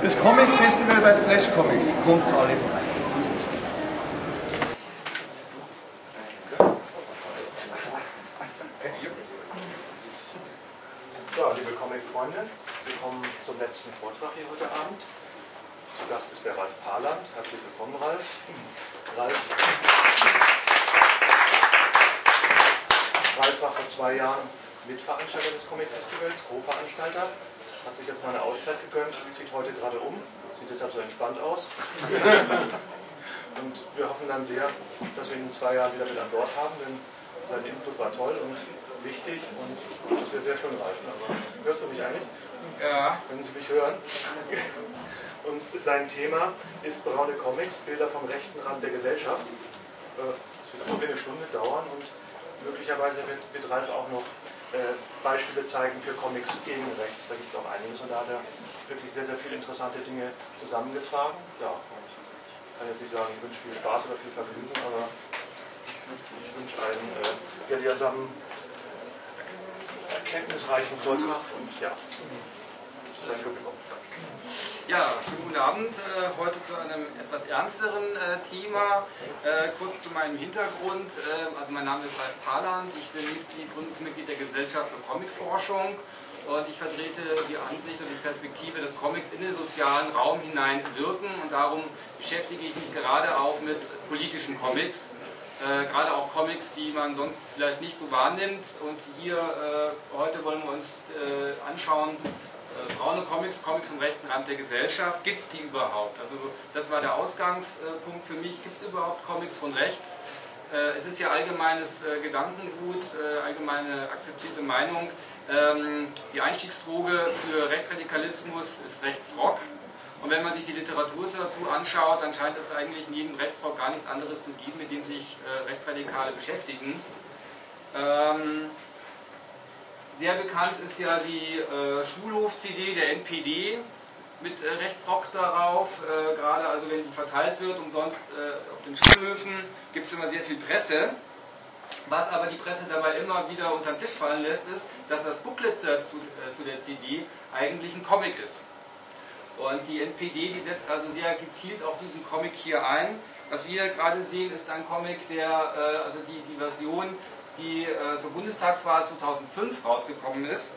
Das Comic Festival bei Splash Comics. Kommt alle vorbei. Liebe Comic-Freunde, willkommen zum letzten Vortrag hier heute Abend. Zu Gast ist der Ralf Parland. Herzlich willkommen, Ralf. Ralf, War vor zwei Jahren Mitveranstalter des Comic Festivals, Co-Veranstalter. Hat sich jetzt mal eine Auszeit gegönnt, zieht heute gerade um. Sieht deshalb so entspannt aus. und wir hoffen dann sehr, dass wir ihn in zwei Jahren wieder mit an Bord haben, denn sein Input war toll und wichtig und das wird sehr schön reifen. Aber hörst du mich eigentlich? Ja. Können Sie mich hören? Und sein Thema ist braune Comics, Bilder vom rechten Rand der Gesellschaft. Äh, Es wird ungefähr eine Stunde dauern und möglicherweise wird, wird Ralf auch noch äh, Beispiele zeigen für Comics gegen rechts. Da gibt es auch einiges und da hat er wirklich sehr, sehr viele interessante Dinge zusammengetragen. Ja, und ich kann jetzt nicht sagen, ich wünsche viel Spaß oder viel Vergnügen, aber ich wünsche einen äh, gelehrsamen, erkenntnisreichen Vortrag und ja, danke für Publikum. Ja, schönen guten Abend. Äh, heute zu einem etwas ernsteren äh, Thema. Äh, kurz zu meinem Hintergrund. Äh, also mein Name ist Ralf Parland. Ich bin Mitglied, Gründungsmitglied der Gesellschaft für Comicforschung und ich vertrete die Ansicht und die Perspektive, dass Comics in den sozialen Raum hinein wirken und darum beschäftige ich mich gerade auch mit politischen Comics. Äh, gerade auch Comics, die man sonst vielleicht nicht so wahrnimmt. Und hier äh, heute wollen wir uns äh, anschauen, braune Comics, Comics vom rechten Rand der Gesellschaft, gibt es die überhaupt? Also das war der Ausgangspunkt für mich, gibt es überhaupt Comics von rechts? Äh, es ist ja allgemeines äh, Gedankengut, äh, allgemeine akzeptierte Meinung. Ähm, die Einstiegsdroge für Rechtsradikalismus ist Rechtsrock. Und wenn man sich die Literatur dazu anschaut, dann scheint es eigentlich in jedem Rechtsrock gar nichts anderes zu geben, mit dem sich äh, Rechtsradikale beschäftigen. Sehr bekannt ist ja die äh, Schulhof-CD der NPD mit äh, Rechtsrock darauf. Äh, gerade also wenn die verteilt wird, umsonst äh, auf den Schulhöfen gibt es immer sehr viel Presse. Was aber die Presse dabei immer wieder unter den Tisch fallen lässt, ist, dass das Booklet zu, äh, zu der CD eigentlich ein Comic ist. Und die NPD, die setzt also sehr gezielt auch diesen Comic hier ein. Was wir gerade sehen, ist ein Comic, der, äh, also die, die Version, die äh, zur Bundestagswahl 2005 rausgekommen ist.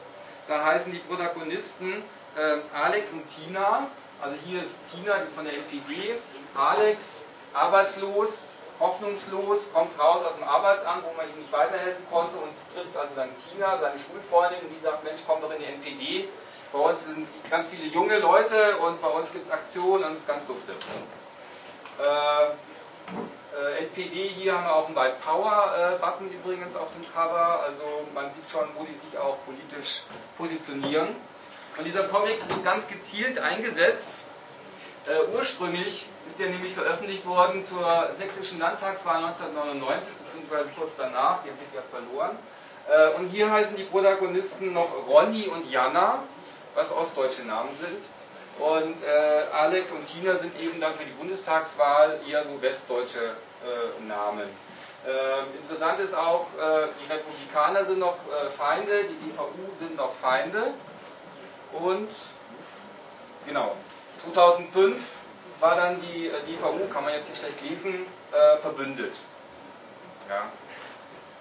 Da heißen die Protagonisten äh, Alex und Tina. Also hier ist Tina, die ist von der NPD. Alex, arbeitslos, hoffnungslos, kommt raus aus dem Arbeitsamt, wo man ihm nicht weiterhelfen konnte und trifft also dann Tina, seine Schulfreundin, und die sagt, Mensch, komm doch in die NPD. Bei uns sind ganz viele junge Leute und bei uns gibt es Aktionen und es ist ganz dufte. Äh, äh, NPD, hier haben wir auch einen White Power äh, Button übrigens auf dem Cover, also man sieht schon, wo die sich auch politisch positionieren. Und dieser Comic wird ganz gezielt eingesetzt. Äh, ursprünglich ist der nämlich veröffentlicht worden zur sächsischen Landtagswahl 1999, beziehungsweise kurz danach, die haben sich ja verloren. Äh, und hier heißen die Protagonisten noch Ronny und Jana, was ostdeutsche Namen sind. Und äh, Alex und Tina sind eben dann für die Bundestagswahl eher so westdeutsche äh, Namen. Äh, interessant ist auch, äh, die Republikaner sind noch äh, Feinde, die DVU sind noch Feinde. Und genau, 2005 war dann die äh, DVU, kann man jetzt nicht schlecht lesen, äh, verbündet. Ja.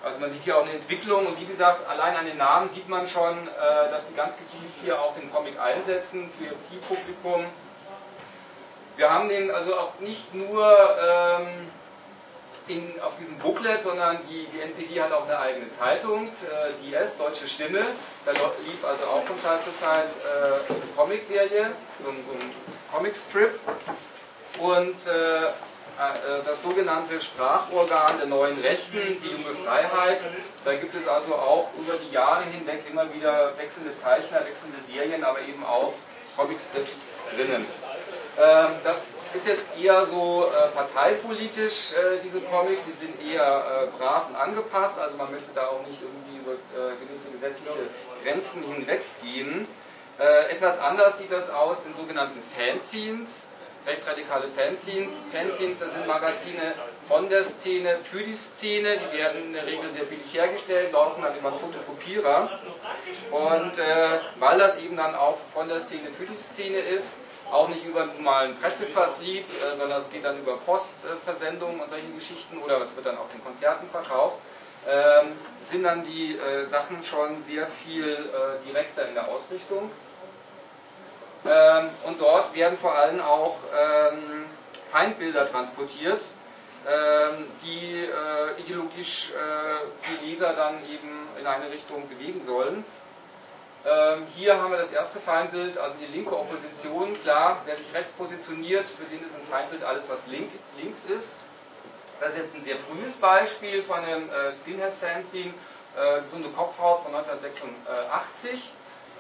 Also man sieht hier auch eine Entwicklung und wie gesagt, allein an den Namen sieht man schon, äh, dass die ganz gezielt hier auch den Comic einsetzen für ihr Zielpublikum. Wir haben den also auch nicht nur ähm, in, auf diesem Booklet, sondern die, die NPD hat auch eine eigene Zeitung, äh, die S, Deutsche Stimme. Da lief also auch von Zeit zu Zeit äh, eine Comicserie, so, ein- so ein Comicstrip. Und äh, das sogenannte Sprachorgan der neuen Rechten, die junge Freiheit. Da gibt es also auch über die Jahre hinweg immer wieder wechselnde Zeichner, wechselnde Serien, aber eben auch Comicstrips drinnen. Ähm, das ist jetzt eher so äh, parteipolitisch, äh, diese Comics. Sie sind eher äh, brav und angepasst, also man möchte da auch nicht irgendwie über äh, gewisse gesetzliche Grenzen hinweggehen. Äh, etwas anders sieht das aus in sogenannten Fanzines rechtsradikale Fanzines. Fanzines, das sind Magazine von der Szene für die Szene, die werden in der Regel sehr billig hergestellt, laufen dann über einen Fotokopierer. Und äh, weil das eben dann auch von der Szene für die Szene ist, auch nicht über einen normalen Pressevertrieb, äh, sondern es geht dann über Postversendungen und solche Geschichten oder es wird dann auf den Konzerten verkauft. Ähm, sind dann die äh, Sachen schon sehr viel äh, direkter in der Ausrichtung. Ähm, und dort werden vor allem auch ähm, Feindbilder transportiert, ähm, die äh, ideologisch äh, die Leser dann eben in eine Richtung bewegen sollen. Ähm, hier haben wir das erste Feindbild, also die linke Opposition. Klar, wer sich rechts positioniert, für den ist ein Feindbild alles, was link, links ist. Das ist jetzt ein sehr frühes Beispiel von einem äh, Skinhead-Fanzine, äh, gesunde Kopfhaut von 1986.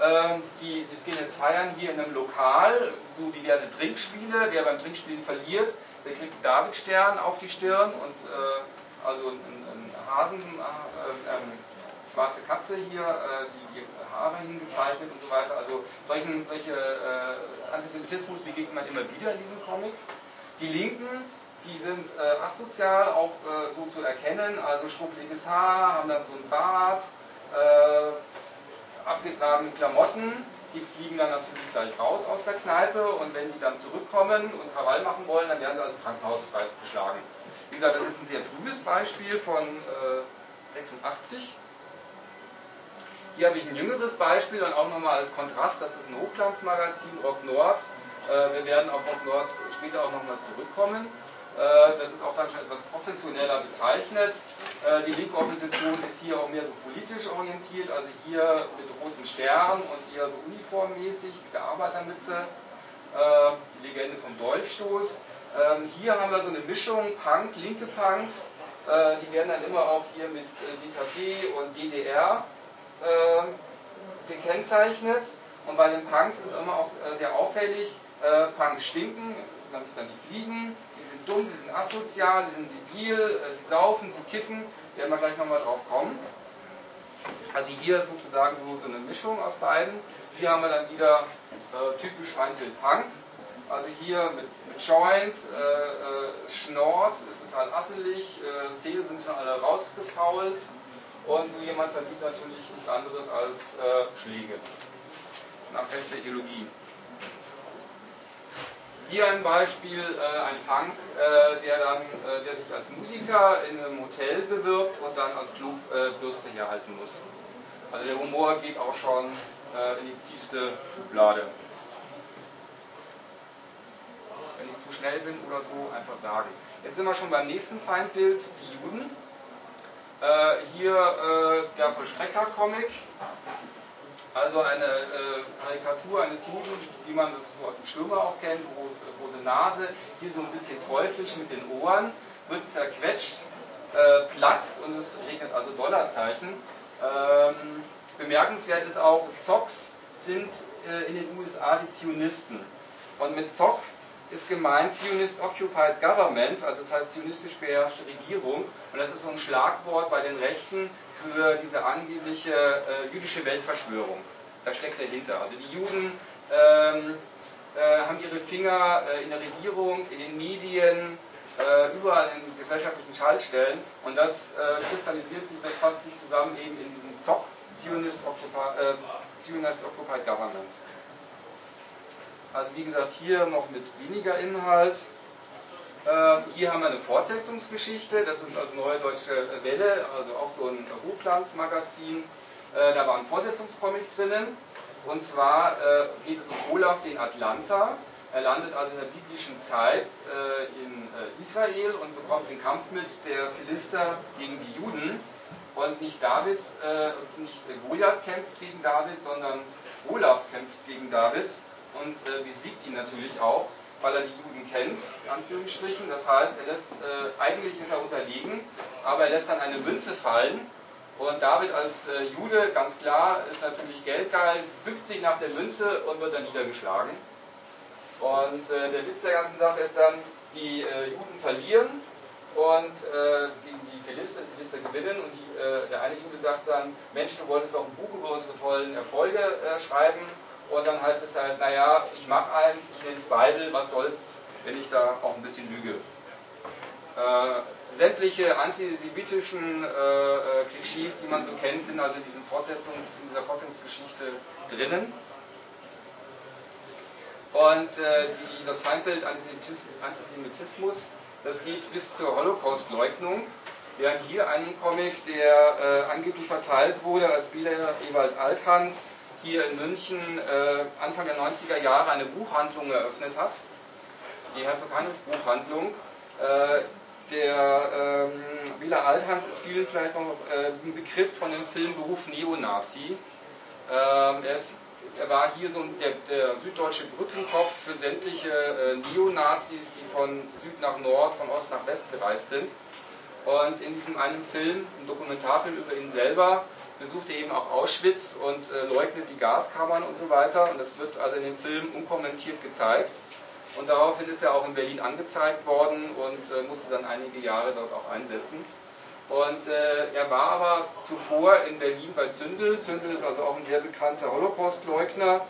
Ähm, die, die Skinheads feiern hier in einem Lokal so diverse Trinkspiele. Wer beim Trinkspielen verliert, der kriegt einen Davidstern auf die Stirn und äh, also einen, einen Hasen, äh, ähm, schwarze Katze hier, äh, die, die Haare hingezeichnet und so weiter. Also solchen, solche äh, Antisemitismus begegnet man immer wieder in diesem Comic. Die Linken, die sind äh, asozial auch äh, so zu erkennen, also schrumpeliges Haar, haben dann so ein Bart, äh, abgetragene Klamotten, die fliegen dann natürlich gleich raus aus der Kneipe und wenn die dann zurückkommen und Krawall machen wollen, dann werden sie also krankenhausreif geschlagen. Wie gesagt, das ist ein sehr frühes Beispiel von äh, 86. Hier habe ich ein jüngeres Beispiel und auch nochmal als Kontrast, das ist ein Hochglanzmagazin, Rock Nord. Äh, wir werden auf Rock Nord später auch nochmal zurückkommen. Äh, das ist auch dann schon etwas professioneller bezeichnet. Äh, die linke Opposition ist hier auch mehr so politisch orientiert, also hier mit roten Sternen und eher so uniformmäßig mit der Arbeitermütze. Äh, die Legende vom Dolchstoß. Ähm, hier haben wir so eine Mischung Punk, linke Punks. Die werden dann immer auch hier mit DKP und DDR gekennzeichnet. Und bei den Punks ist immer auch sehr auffällig, Punks stinken, sieht dann die Fliegen, die sind dumm, sie sind asozial, sie sind debil, äh, sie saufen, sie kiffen, werden wir gleich nochmal drauf kommen. Also hier sozusagen so, eine Mischung aus beiden. Hier haben wir dann wieder äh, typisch Feindbild Punk. Also hier mit, mit Joint, äh, äh, Schnort, ist total asselig, äh, Zähne sind schon alle rausgefault und so jemand verdient natürlich nichts anderes als äh, Schläge. Nach rechter Ideologie. Hier ein Beispiel, äh, ein Punk, äh, der, dann, äh, der sich als Musiker in einem Hotel bewirbt und dann als Clubbürste äh, herhalten muss. Also der Humor geht auch schon äh, in die tiefste Schublade. Wenn ich zu schnell bin oder so, einfach sagen. Jetzt sind wir schon beim nächsten Feindbild, die Juden. Äh, hier der Vollstrecker-Comic also eine äh, Karikatur eines Juden, wie man das so aus dem Stürmer auch kennt, große Nase, hier so ein bisschen teuflisch mit den Ohren, wird zerquetscht, äh, platzt und es regnet also Dollarzeichen. Ähm, bemerkenswert ist auch, Zocks sind äh, in den USA die Zionisten. Und mit Zock ist gemeint Zionist Occupied Government, also das heißt zionistisch beherrschte Regierung. Und das ist so ein Schlagwort bei den Rechten für diese angebliche äh, jüdische Weltverschwörung. Da steckt dahinter. Also die Juden ähm, äh, haben ihre Finger äh, in der Regierung, in den Medien, äh, überall in gesellschaftlichen Schaltstellen. Und das äh, kristallisiert sich, das fasst sich zusammen eben in diesem ZOC, Zionist Occupied, äh, Zionist Occupied Government. Also wie gesagt, hier noch mit weniger Inhalt. Äh, hier haben wir eine Fortsetzungsgeschichte, das ist also Neue Deutsche Welle, also auch so ein Hochglanzmagazin. Äh, da war ein Fortsetzungscomic drinnen. Und zwar äh, geht es um Olaf den Atlanta. Er landet also in der biblischen Zeit äh, in äh, Israel und bekommt den Kampf mit der Philister gegen die Juden. Und nicht David, nicht Goliath kämpft gegen David, sondern Olaf kämpft gegen David und äh, besiegt ihn natürlich auch, weil er die Juden kennt, in Anführungsstrichen. Das heißt, er lässt, äh, eigentlich ist er unterlegen, aber er lässt dann eine Münze fallen. Und David als äh, Jude, ganz klar, ist natürlich geldgeil, pflückt sich nach der Münze und wird dann niedergeschlagen. Und äh, der Witz der ganzen Sache ist dann, die äh, Juden verlieren und äh, gegen die Philister, Philister gewinnen und die, der eine Jude sagt dann, Mensch, du wolltest doch ein Buch über unsere tollen Erfolge schreiben und dann heißt es halt, naja, ich mache eins, ich nenne es Bible, was soll's, wenn ich da auch ein bisschen lüge. Äh, sämtliche antisemitischen äh, äh, Klischees, die man so kennt, sind also in, diesem Fortsetzungs-, in dieser Fortsetzungsgeschichte drinnen. Und äh, die, das Feindbild Antisemitismus, das geht bis zur Holocaust-Leugnung. Wir haben hier einen Comic, der äh, angeblich verteilt wurde, als Bieler Ewald Althans hier in München äh, Anfang der 90er Jahre eine Buchhandlung eröffnet hat. Die Herzog-Heinrich-Buchhandlung. Äh, der ähm, Wieler Althans ist vielen vielleicht noch äh, ein Begriff von dem Film Beruf Neonazi. Ähm, er, ist, er, war hier so der, der, süddeutsche Brückenkopf für sämtliche äh, Neonazis, die von Süd nach Nord, von Ost nach West gereist sind. Und in diesem einen Film, ein Dokumentarfilm über ihn selber, besucht er eben auch Auschwitz und äh, leugnet die Gaskammern und so weiter. Und das wird also in dem Film unkommentiert gezeigt. Und daraufhin ist er auch in Berlin angezeigt worden und äh, musste dann einige Jahre dort auch einsetzen. Und äh, er war aber zuvor in Berlin bei Zündel. Zündel ist also auch ein sehr bekannter Holocaust-Leugner,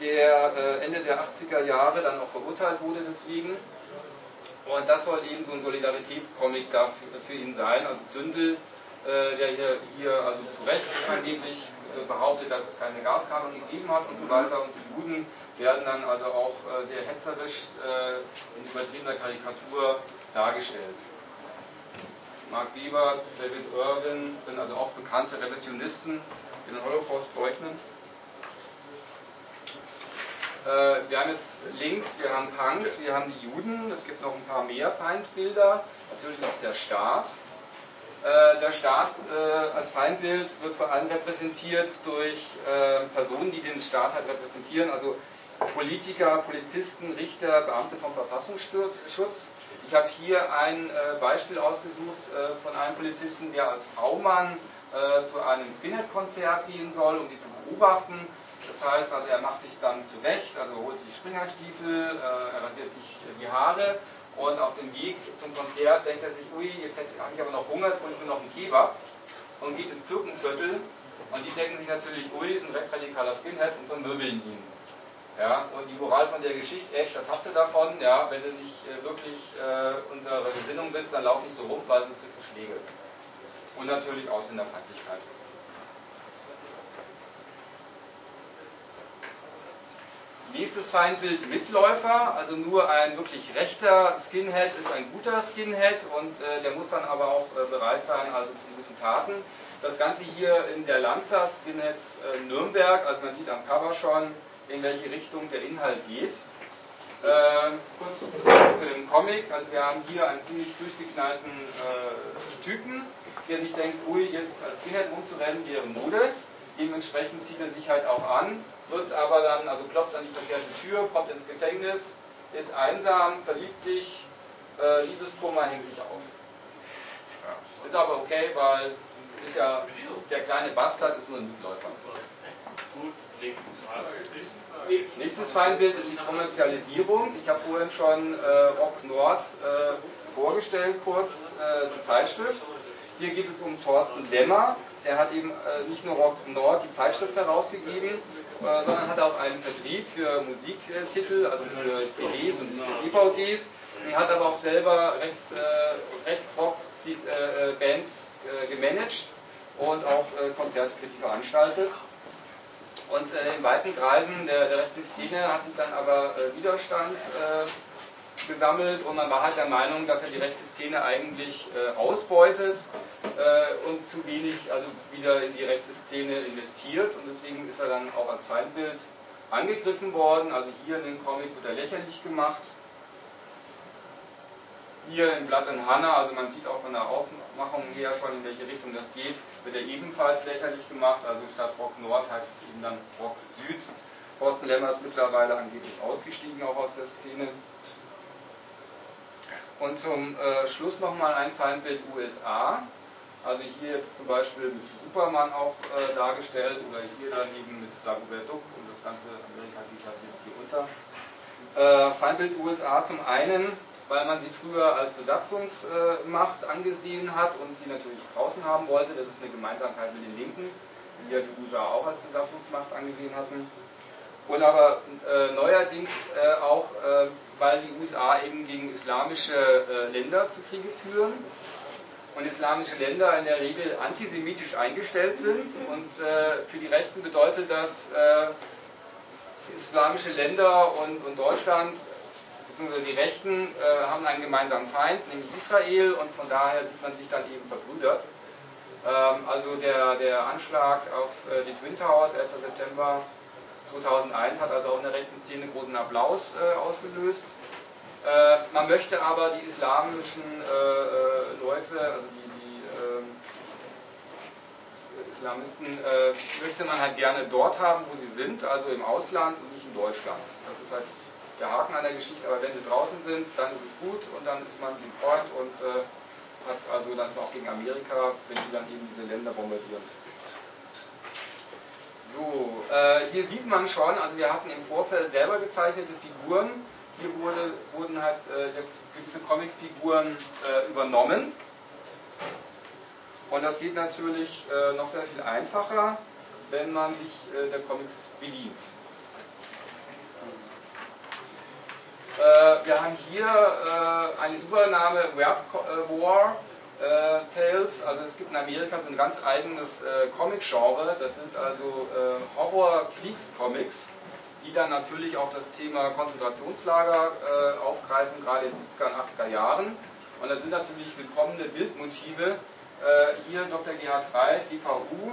der äh, Ende der 80er Jahre dann auch verurteilt wurde deswegen. Und das soll eben so ein Solidaritätscomic für ihn sein. Also Zündel, äh, der hier, hier also zu Recht angeblich äh, behauptet, dass es keine Gaskammern gegeben hat und so weiter. Und die Juden werden dann also auch äh, sehr hetzerisch in übertriebener Karikatur dargestellt. Mark Weber, David Irwin sind also auch bekannte Revisionisten, die den Holocaust leugnen. Wir haben jetzt links, wir haben Punks, wir haben die Juden, es gibt noch ein paar mehr Feindbilder, natürlich auch der Staat. Äh, der Staat äh, als Feindbild wird vor allem repräsentiert durch äh, Personen, die den Staat halt repräsentieren, also Politiker, Polizisten, Richter, Beamte vom Verfassungsschutz. Ich habe hier ein Beispiel ausgesucht von einem Polizisten, der als V-Mann zu einem Skinhead-Konzert gehen soll, um die zu beobachten. Das heißt, also er macht sich dann zurecht, also holt sich Springerstiefel, er rasiert sich die Haare und auf dem Weg zum Konzert denkt er sich, ui, jetzt habe ich aber noch Hunger, jetzt hole ich nur noch einen Kebab und geht ins Türkenviertel und die denken sich natürlich, ui, ist ein rechtsradikaler Skinhead und vermöbeln ihn. Ja, und die Moral von der Geschichte, Edge, das hast du davon, ja, wenn du nicht äh, wirklich äh, unserer Gesinnung bist, dann lauf nicht so rum, weil sonst kriegst du Schläge. Und natürlich Ausländerfeindlichkeit. Nächstes Feindbild Mitläufer, also nur ein wirklich rechter Skinhead ist ein guter Skinhead und äh, der muss dann aber auch äh, bereit sein, also zu gewissen Taten. Das Ganze hier in der Lanza Skinheads äh, Nürnberg, also man sieht am Cover schon, in welche Richtung der Inhalt geht. Ähm, kurz zu dem Comic, also wir haben hier einen ziemlich durchgeknallten äh, Typen, der sich denkt, ui, jetzt als Skinhead rumzurennen wäre Mode. Dementsprechend zieht er sich halt auch an, wird aber dann, also klopft an die verkehrte Tür, kommt ins Gefängnis, ist einsam, verliebt sich, äh, Liebeskummer hängt sich auf. Ist aber okay, weil ist ja der kleine Bastard ist nur ein Mitläufer. Nächstes Feindbild ist die Kommerzialisierung. Ich habe vorhin schon äh, Rock Nord äh, vorgestellt, kurz äh, die Zeitschrift. Hier geht es um Thorsten Dämmer. Der hat eben äh, nicht nur Rock Nord die Zeitschrift herausgegeben, äh, sondern hat auch einen Vertrieb für Musiktitel, also für CDs und DVDs. Er hat aber auch selber Rechts, äh, Rechtsrock-Bands gemanagt und auch Konzerte für die veranstaltet. Und in weiten Kreisen der, der rechten Szene hat sich dann aber Widerstand gesammelt und man war halt der Meinung, dass er die rechte Szene eigentlich äh, ausbeutet äh, und zu wenig also wieder in die rechte Szene investiert und deswegen ist er dann auch als Feindbild angegriffen worden. Also hier in dem Comic wird er lächerlich gemacht. Hier in Blood and Hannah, also man sieht auch von der Aufmachung her schon, in welche Richtung das geht, wird er ebenfalls lächerlich gemacht. Also statt Rock Nord heißt es eben dann Rock Süd. Thorsten Lemmer ist mittlerweile angeblich ausgestiegen, auch aus der Szene. Und zum äh, Schluss nochmal ein Feindbild USA. Also hier jetzt zum Beispiel mit Superman auch äh, dargestellt oder hier daneben mit Dagobert Duck und das ganze Amerika geht jetzt hier unter. Äh, Feindbild USA zum einen, weil man sie früher als Besatzungsmacht angesehen hat und sie natürlich draußen haben wollte. Das ist eine Gemeinsamkeit mit den Linken, die ja die USA auch als Besatzungsmacht angesehen hatten. Und aber äh, neuerdings äh, auch äh, weil die USA eben gegen islamische äh, Länder zu Kriege führen und islamische Länder in der Regel antisemitisch eingestellt sind. Und äh, für die Rechten bedeutet das, äh, islamische Länder und, und Deutschland, beziehungsweise die Rechten, äh, haben einen gemeinsamen Feind, nämlich Israel, und von daher sieht man sich dann eben verbrüdert. Ähm, also der, der Anschlag auf äh, die Twin Towers, 11. September 2001, hat also auch in der rechten Szene großen Applaus äh, ausgelöst. Äh, man möchte aber die islamischen äh, äh, Leute, also die, die ähm, Islamisten, äh, möchte man halt gerne dort haben, wo sie sind, also im Ausland und nicht in Deutschland. Das ist halt der Haken an der Geschichte, aber wenn sie draußen sind, dann ist es gut und dann ist man ein Freund und äh, hat also dann auch gegen Amerika, wenn die dann eben diese Länder bombardieren. So, äh, hier sieht man schon, also wir hatten im Vorfeld selber gezeichnete Figuren. Hier wurde, wurden halt äh, jetzt gewisse Comicfiguren äh, übernommen. Und das geht natürlich äh, noch sehr viel einfacher, wenn man sich äh, der Comics bedient. Äh, wir haben hier äh, eine Übernahme Web äh, War äh, Tales. Also es gibt in Amerika so ein ganz eigenes Comic-Genre. Das sind also Horror-Kriegscomics, die dann natürlich auch das Thema Konzentrationslager aufgreifen, gerade in den 70er und 80er Jahren. Und das sind natürlich willkommene Bildmotive. Hier Dr. Gerhard Frey, DVU,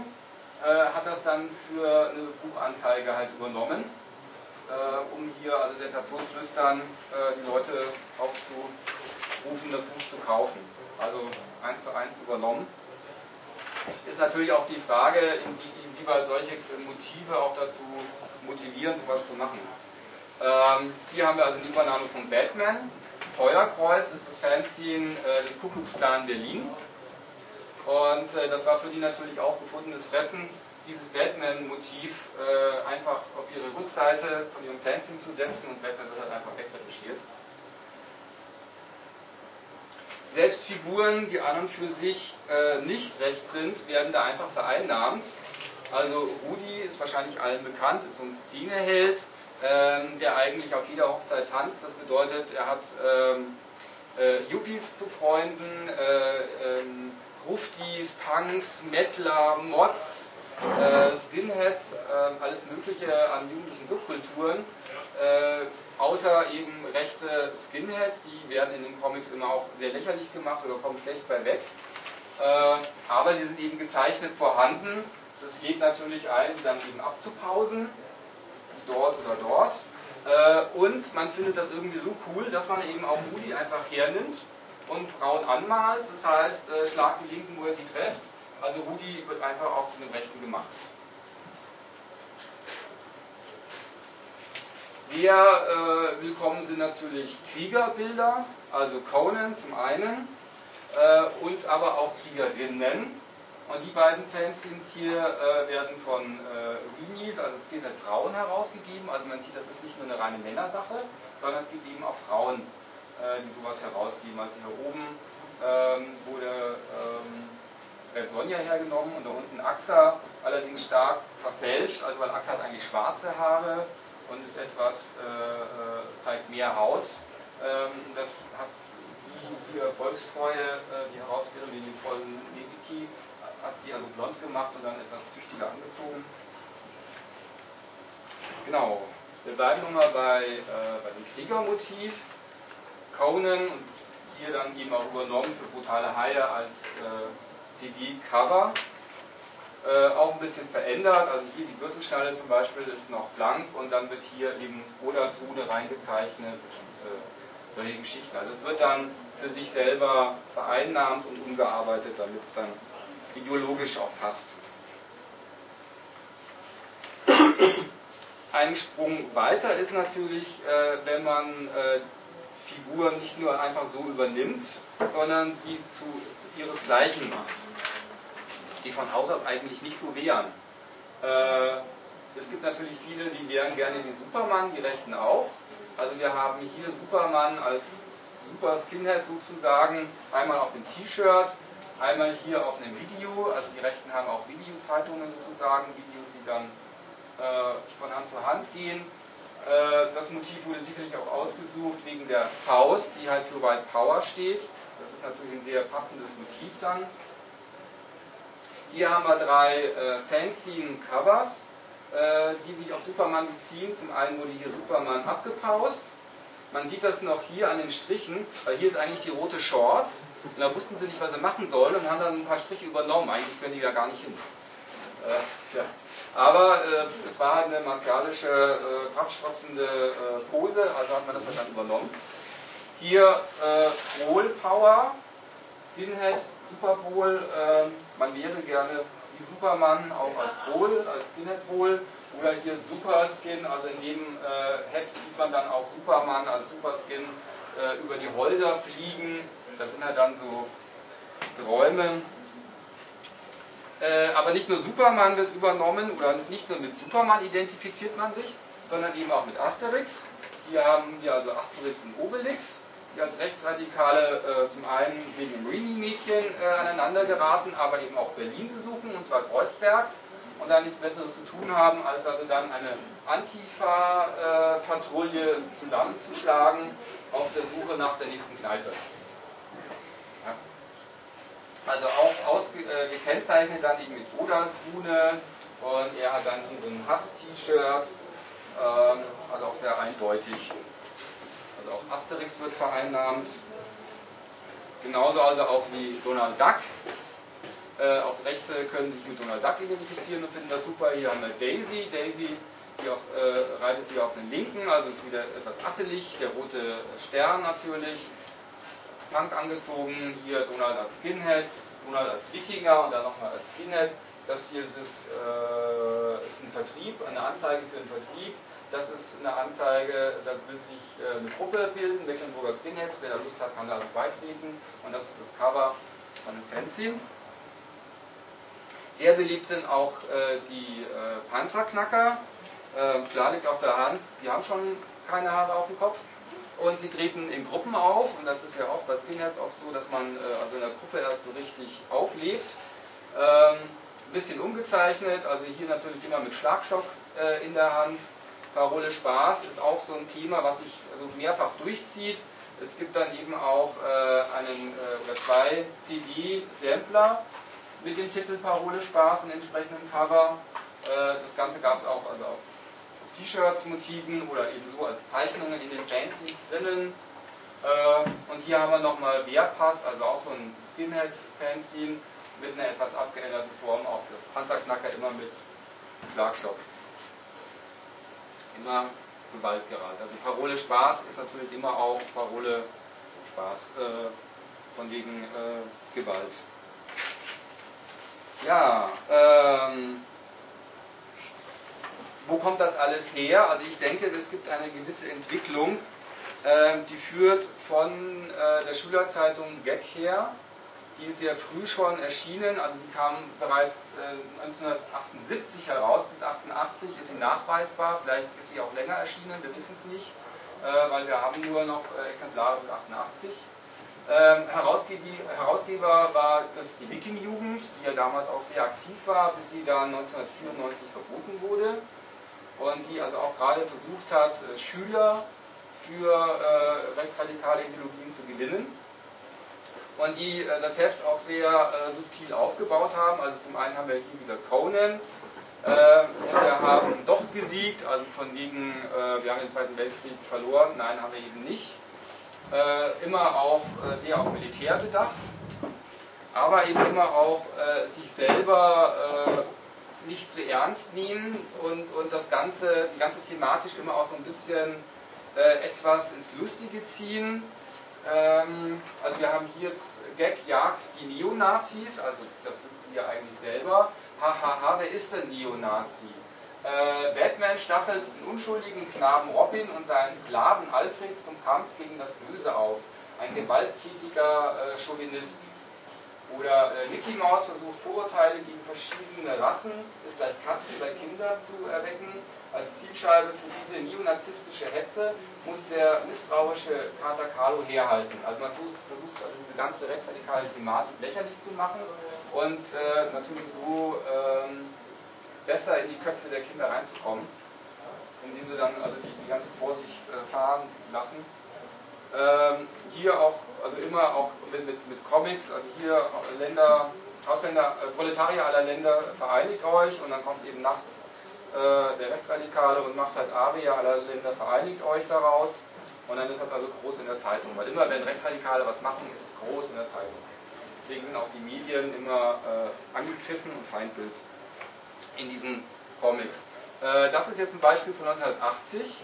hat das dann für eine Buchanzeige halt übernommen äh, um hier also sensationslüstern äh, die Leute aufzurufen, das Buch zu kaufen. Also eins zu eins übernommen. Ist natürlich auch die Frage, inwieweit solche Motive auch dazu motivieren, sowas zu machen. Ähm, hier haben wir also die Übernahme von Batman. Feuerkreuz ist das Fanzine äh, des Kuckucksklan Berlin. Und äh, das war für die natürlich auch gefundenes Fressen, dieses Batman-Motiv äh, einfach auf ihre Rückseite von ihrem Fanzine zu setzen und Batman wird halt einfach wegretuschiert. Selbst Figuren, die an und für sich äh, nicht recht sind, werden da einfach vereinnahmt. Also Rudi ist wahrscheinlich allen bekannt, ist so ein Szeneheld, ähm, der eigentlich auf jeder Hochzeit tanzt. Das bedeutet, er hat ähm, äh, Yuppies zu Freunden, äh, ähm, Gruftis, Punks, Mettler, Mods, äh, Skinheads, äh, alles Mögliche an jugendlichen Subkulturen, äh, außer eben rechte Skinheads, die werden in den Comics immer auch sehr lächerlich gemacht oder kommen schlecht bei weg. Äh, aber sie sind eben gezeichnet vorhanden. Das geht natürlich ein, dann eben abzupausen, dort oder dort. Äh, und man findet das irgendwie so cool, dass man eben auch Moody einfach hernimmt und braun anmalt. Das heißt, äh, schlag die Linken, wo er sie trefft also Rudi wird einfach auch zu einem Rechten gemacht. Sehr äh, willkommen sind natürlich Kriegerbilder, also Conan zum einen äh, und aber auch Kriegerinnen. Und die beiden Fanzines hier äh, werden von äh, Weenies, also halt Frauen herausgegeben. Also man sieht, das ist nicht nur eine reine Männersache, sondern es gibt eben auch Frauen, äh, die sowas herausgeben. Also hier oben ähm, wurde ähm, Red Sonja hergenommen und da unten AXA, allerdings stark verfälscht, also weil AXA hat eigentlich schwarze Haare und ist etwas, äh, äh, zeigt mehr Haut. Ähm, das hat die hier Volkstreue, äh, die Herausgeberin, die Nicole Levicki, hat sie also blond gemacht und dann etwas züchtiger angezogen. Genau, wir bleiben nochmal bei, äh, bei dem Kriegermotiv. Conan hier dann eben auch übernommen für brutale Haie als äh, CD-Cover. Äh, auch ein bisschen verändert. Also hier die Gürtelschnalle zum Beispiel ist noch blank und dann wird hier eben Rude reingezeichnet und äh, solche Geschichten. Also es wird dann für sich selber vereinnahmt und umgearbeitet, damit es dann ideologisch auch passt. Ein Sprung weiter ist natürlich, äh, wenn man äh, Figuren nicht nur einfach so übernimmt, sondern sie zu ihresgleichen macht die von Haus aus eigentlich nicht so wären. Äh, es gibt natürlich viele, die wären gerne wie Superman, die Rechten auch. Also wir haben hier Superman als Super Skinhead sozusagen, einmal auf dem T-Shirt, einmal hier auf einem Video. Also die Rechten haben auch Videozeitungen sozusagen, Videos, die dann äh, von Hand zu Hand gehen. Äh, das Motiv wurde sicherlich auch ausgesucht wegen der Faust, die halt für White Power steht. Das ist natürlich ein sehr passendes Motiv dann. Hier haben wir drei äh, Fanzine-Covers. äh, die sich auf Superman beziehen. Zum einen wurde hier Superman abgepaust. Man sieht das noch hier an den Strichen, weil hier ist eigentlich die rote Shorts. Und da wussten sie nicht, was sie machen sollen und haben dann ein paar Striche übernommen. Eigentlich können die da gar nicht hin. Äh, Aber äh, es war halt eine martialische, äh, kraftstrotzende äh, Pose, also hat man das halt dann übernommen. Hier äh, Roll Power, Skinhead, Superpol. Ähm, man wäre gerne wie Superman auch als Pol, als Skinhead-Pol. Oder hier Superskin, also in dem äh, Heft sieht man dann auch Superman als Superskin äh, über die Häuser fliegen. Das sind halt dann so Träume. Äh, aber nicht nur Superman wird übernommen oder nicht nur mit Superman identifiziert man sich, sondern eben auch mit Asterix. Hier haben wir also Asterix und Obelix die als Rechtsradikale äh, zum einen wegen dem Rini-Mädchen äh, aneinander geraten, aber eben auch Berlin besuchen, und zwar Kreuzberg, und dann nichts Besseres zu tun haben, als also dann eine Antifa-Patrouille äh, zusammenzuschlagen auf der Suche nach der nächsten Kneipe. Ja. Also auch ausge, äh, dann eben mit Rudolfsrune und er hat dann so ein Hass-T-Shirt, ähm, also auch sehr eindeutig. Also auch Asterix wird vereinnahmt. Genauso also auch wie Donald Duck. Äh, auch Rechte können sich mit Donald Duck identifizieren und finden das super. Hier haben wir Daisy. Daisy die auf, äh, reitet hier auf den linken, also ist wieder etwas asselig. Der rote Stern natürlich. Als Punk angezogen. Hier Donald als Skinhead, Donald als Wikinger und dann nochmal als Skinhead. Das hier ist, äh, ist ein Vertrieb, eine Anzeige für den Vertrieb. Das ist eine Anzeige, da will sich äh, eine Gruppe bilden, Mecklenburger Skinheads. Wer da Lust hat, kann da beitreten. Und das ist das Cover von einem Fanzine. Sehr beliebt sind auch äh, die äh, Panzerknacker. Äh, klar liegt auf der Hand, die haben schon keine Haare auf dem Kopf. Und sie treten in Gruppen auf. Und das ist ja auch bei Skinheads oft so, dass man also in der Gruppe erst so richtig auflebt. Ähm, ein bisschen umgezeichnet, also hier natürlich immer mit Schlagstock in der Hand. Parole Spaß ist auch so ein Thema, was sich also mehrfach durchzieht. Es gibt dann eben auch äh, einen äh, oder zwei CD-Sampler mit dem Titel Parole Spaß und entsprechenden Cover. Äh, das Ganze gab es auch also auf T-Shirts, Motiven oder eben so als Zeichnungen in den Fanzines drinnen. Äh, und hier haben wir nochmal Wehrpass, also auch so ein Skinhead-Fanzine mit einer etwas abgeänderten Form, auch für Panzerknacker immer mit Schlagstock immer gewaltgerade. Also Parole Spaß ist natürlich immer auch Parole Spaß äh, von wegen äh, Gewalt. Ja, ähm, wo kommt das alles her? Also ich denke, es gibt eine gewisse Entwicklung, äh, die führt von äh, der Schülerzeitung Gag her die ist sehr früh schon erschienen, also die kam bereits äh, 1978 heraus, bis 88 ist sie nachweisbar, vielleicht ist sie auch länger erschienen, wir wissen es nicht, äh, weil wir haben nur noch äh, Exemplare bis 88. Ähm, Herausgeber war das die Wiking-Jugend, die ja damals auch sehr aktiv war, bis sie dann 1994 verboten wurde. Und die also auch gerade versucht hat, äh, Schüler für äh, rechtsradikale Ideologien zu gewinnen und die äh, das Heft auch sehr äh, subtil aufgebaut haben. Also zum einen haben wir hier wieder Conan äh, und wir haben doch gesiegt, also von wegen, äh, wir haben den Zweiten Weltkrieg verloren. Nein, haben wir eben nicht. Äh, immer auch äh, sehr auf Militär bedacht, aber eben immer auch sich selber nicht zu ernst nehmen und, und das Ganze, die ganze thematisch immer auch so ein bisschen etwas ins Lustige ziehen ähm, also wir haben hier jetzt Gag jagt die Neonazis, also das sind sie ja eigentlich selber. Hahaha, ha, ha, wer ist denn Neonazi? Äh, Batman stachelt den unschuldigen Knaben Robin und seinen Sklaven Alfred zum Kampf gegen das Böse auf. Ein gewalttätiger äh, Chauvinist. Oder äh, Mickey Mouse versucht Vorurteile gegen verschiedene Rassen, ist gleich Katzen bei Kindern zu erwecken. Als Zielscheibe für diese neonazistische Hetze muss der misstrauische Kater Carlo herhalten. Also man versucht, versucht also diese ganze rechtsradikale Thematik lächerlich zu machen und äh, natürlich so ähm, besser in die Köpfe der Kinder reinzukommen, indem sie dann also die, die ganze Vorsicht äh, fahren lassen. Ähm, hier auch, also immer auch mit, mit, mit Comics, also hier Länder, Ausländer, äh, Proletarier aller Länder, vereinigt euch und dann kommt eben nachts äh, der Rechtsradikale, und macht halt Aria aller Länder vereinigt euch daraus. Und dann ist das also groß in der Zeitung. Weil immer, wenn Rechtsradikale was machen, ist es groß in der Zeitung. Deswegen sind auch die Medien immer äh, angegriffen und Feindbild in diesen Comics. Äh, das ist jetzt ein Beispiel von 1980.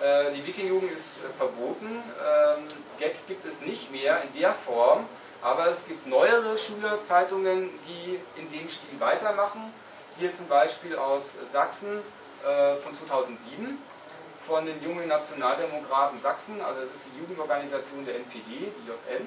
Äh, die Wikingjugend ist äh, verboten. Ähm, Gag gibt es nicht mehr in der Form. Aber es gibt neuere Schülerzeitungen, die in dem Stil weitermachen. Hier zum Beispiel aus Sachsen äh, von 2007 von den jungen Nationaldemokraten Sachsen, also das ist die Jugendorganisation der NPD, die JN.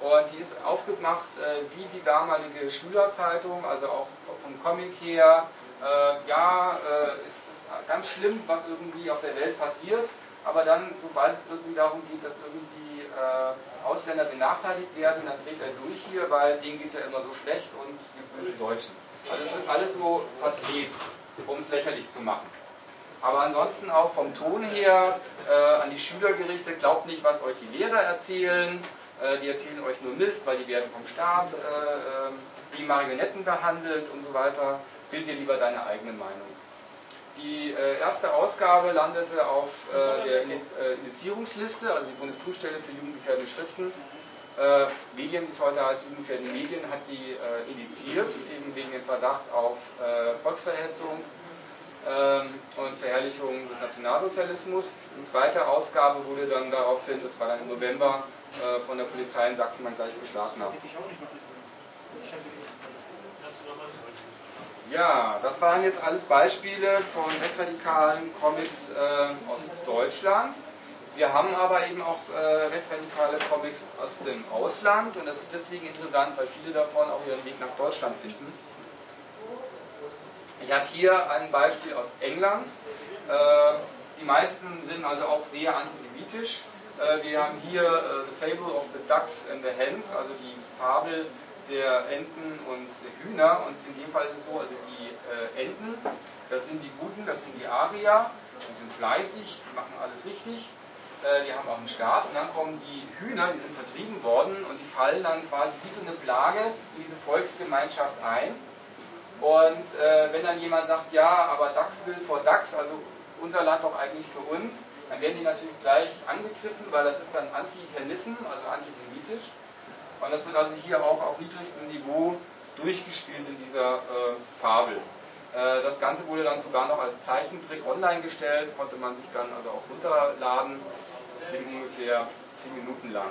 Und die ist aufgemacht äh, wie die damalige Schülerzeitung, also auch vom Comic her. Äh, ja, äh, es ist ganz schlimm, was irgendwie auf der Welt passiert, aber dann, sobald es irgendwie darum geht, dass irgendwie äh, Ausländer benachteiligt werden, dann dreht er durch hier, weil denen geht es ja immer so schlecht und die bösen Deutschen. Also es wird alles so verdreht, um es lächerlich zu machen. Aber ansonsten auch vom Ton her äh, an die Schüler gerichtet, glaubt nicht, was euch die Lehrer erzählen. Äh, die erzählen euch nur Mist, weil die werden vom Staat äh, ähm, wie Marionetten behandelt und so weiter. Bild dir lieber deine eigene Meinung. Die äh, erste Ausgabe landete auf der Indizierungsliste, also die Bundesprüfstelle für jugendgefährdende Schriften. Medien, wie es heute heißt, jugendgefährdende Medien, hat die indiziert, eben wegen dem Verdacht auf Volksverhetzung und Verherrlichung des Nationalsozialismus. Die zweite Ausgabe wurde dann daraufhin, das war dann im November, äh, von der Polizei in Sachsen dann gleich beschlagnahmt. Ja, das waren jetzt alles Beispiele von rechtsradikalen Comics äh, aus Deutschland. Wir haben aber eben auch äh, rechtsradikale Comics aus dem Ausland und das ist deswegen interessant, weil viele davon auch ihren Weg nach Deutschland finden. Ich habe hier ein Beispiel aus England. Äh, die meisten sind also auch sehr antisemitisch. Äh, wir haben hier äh, The Fable of the Ducks and the Hens, also die Fabel der Enten und der Hühner. Und in dem Fall ist es so, also die Enten, das sind die Guten, das sind die Arier, die sind fleißig, die machen alles richtig. Die haben auch einen Staat und dann kommen die Hühner, die sind vertrieben worden und die fallen dann quasi wie so eine Plage in diese Volksgemeinschaft ein und äh, wenn dann jemand sagt, ja, aber DAX will vor DAX, also unser Land doch eigentlich für uns, dann werden die natürlich gleich angegriffen, weil das ist dann Anti-Hennissen, also antisemitisch. Und das wird also hier auch auf niedrigstem Niveau durchgespielt in dieser äh, Fabel. Äh, das Ganze wurde dann sogar noch als Zeichentrick online gestellt, konnte man sich dann also auch runterladen, ungefähr 10 Minuten lang.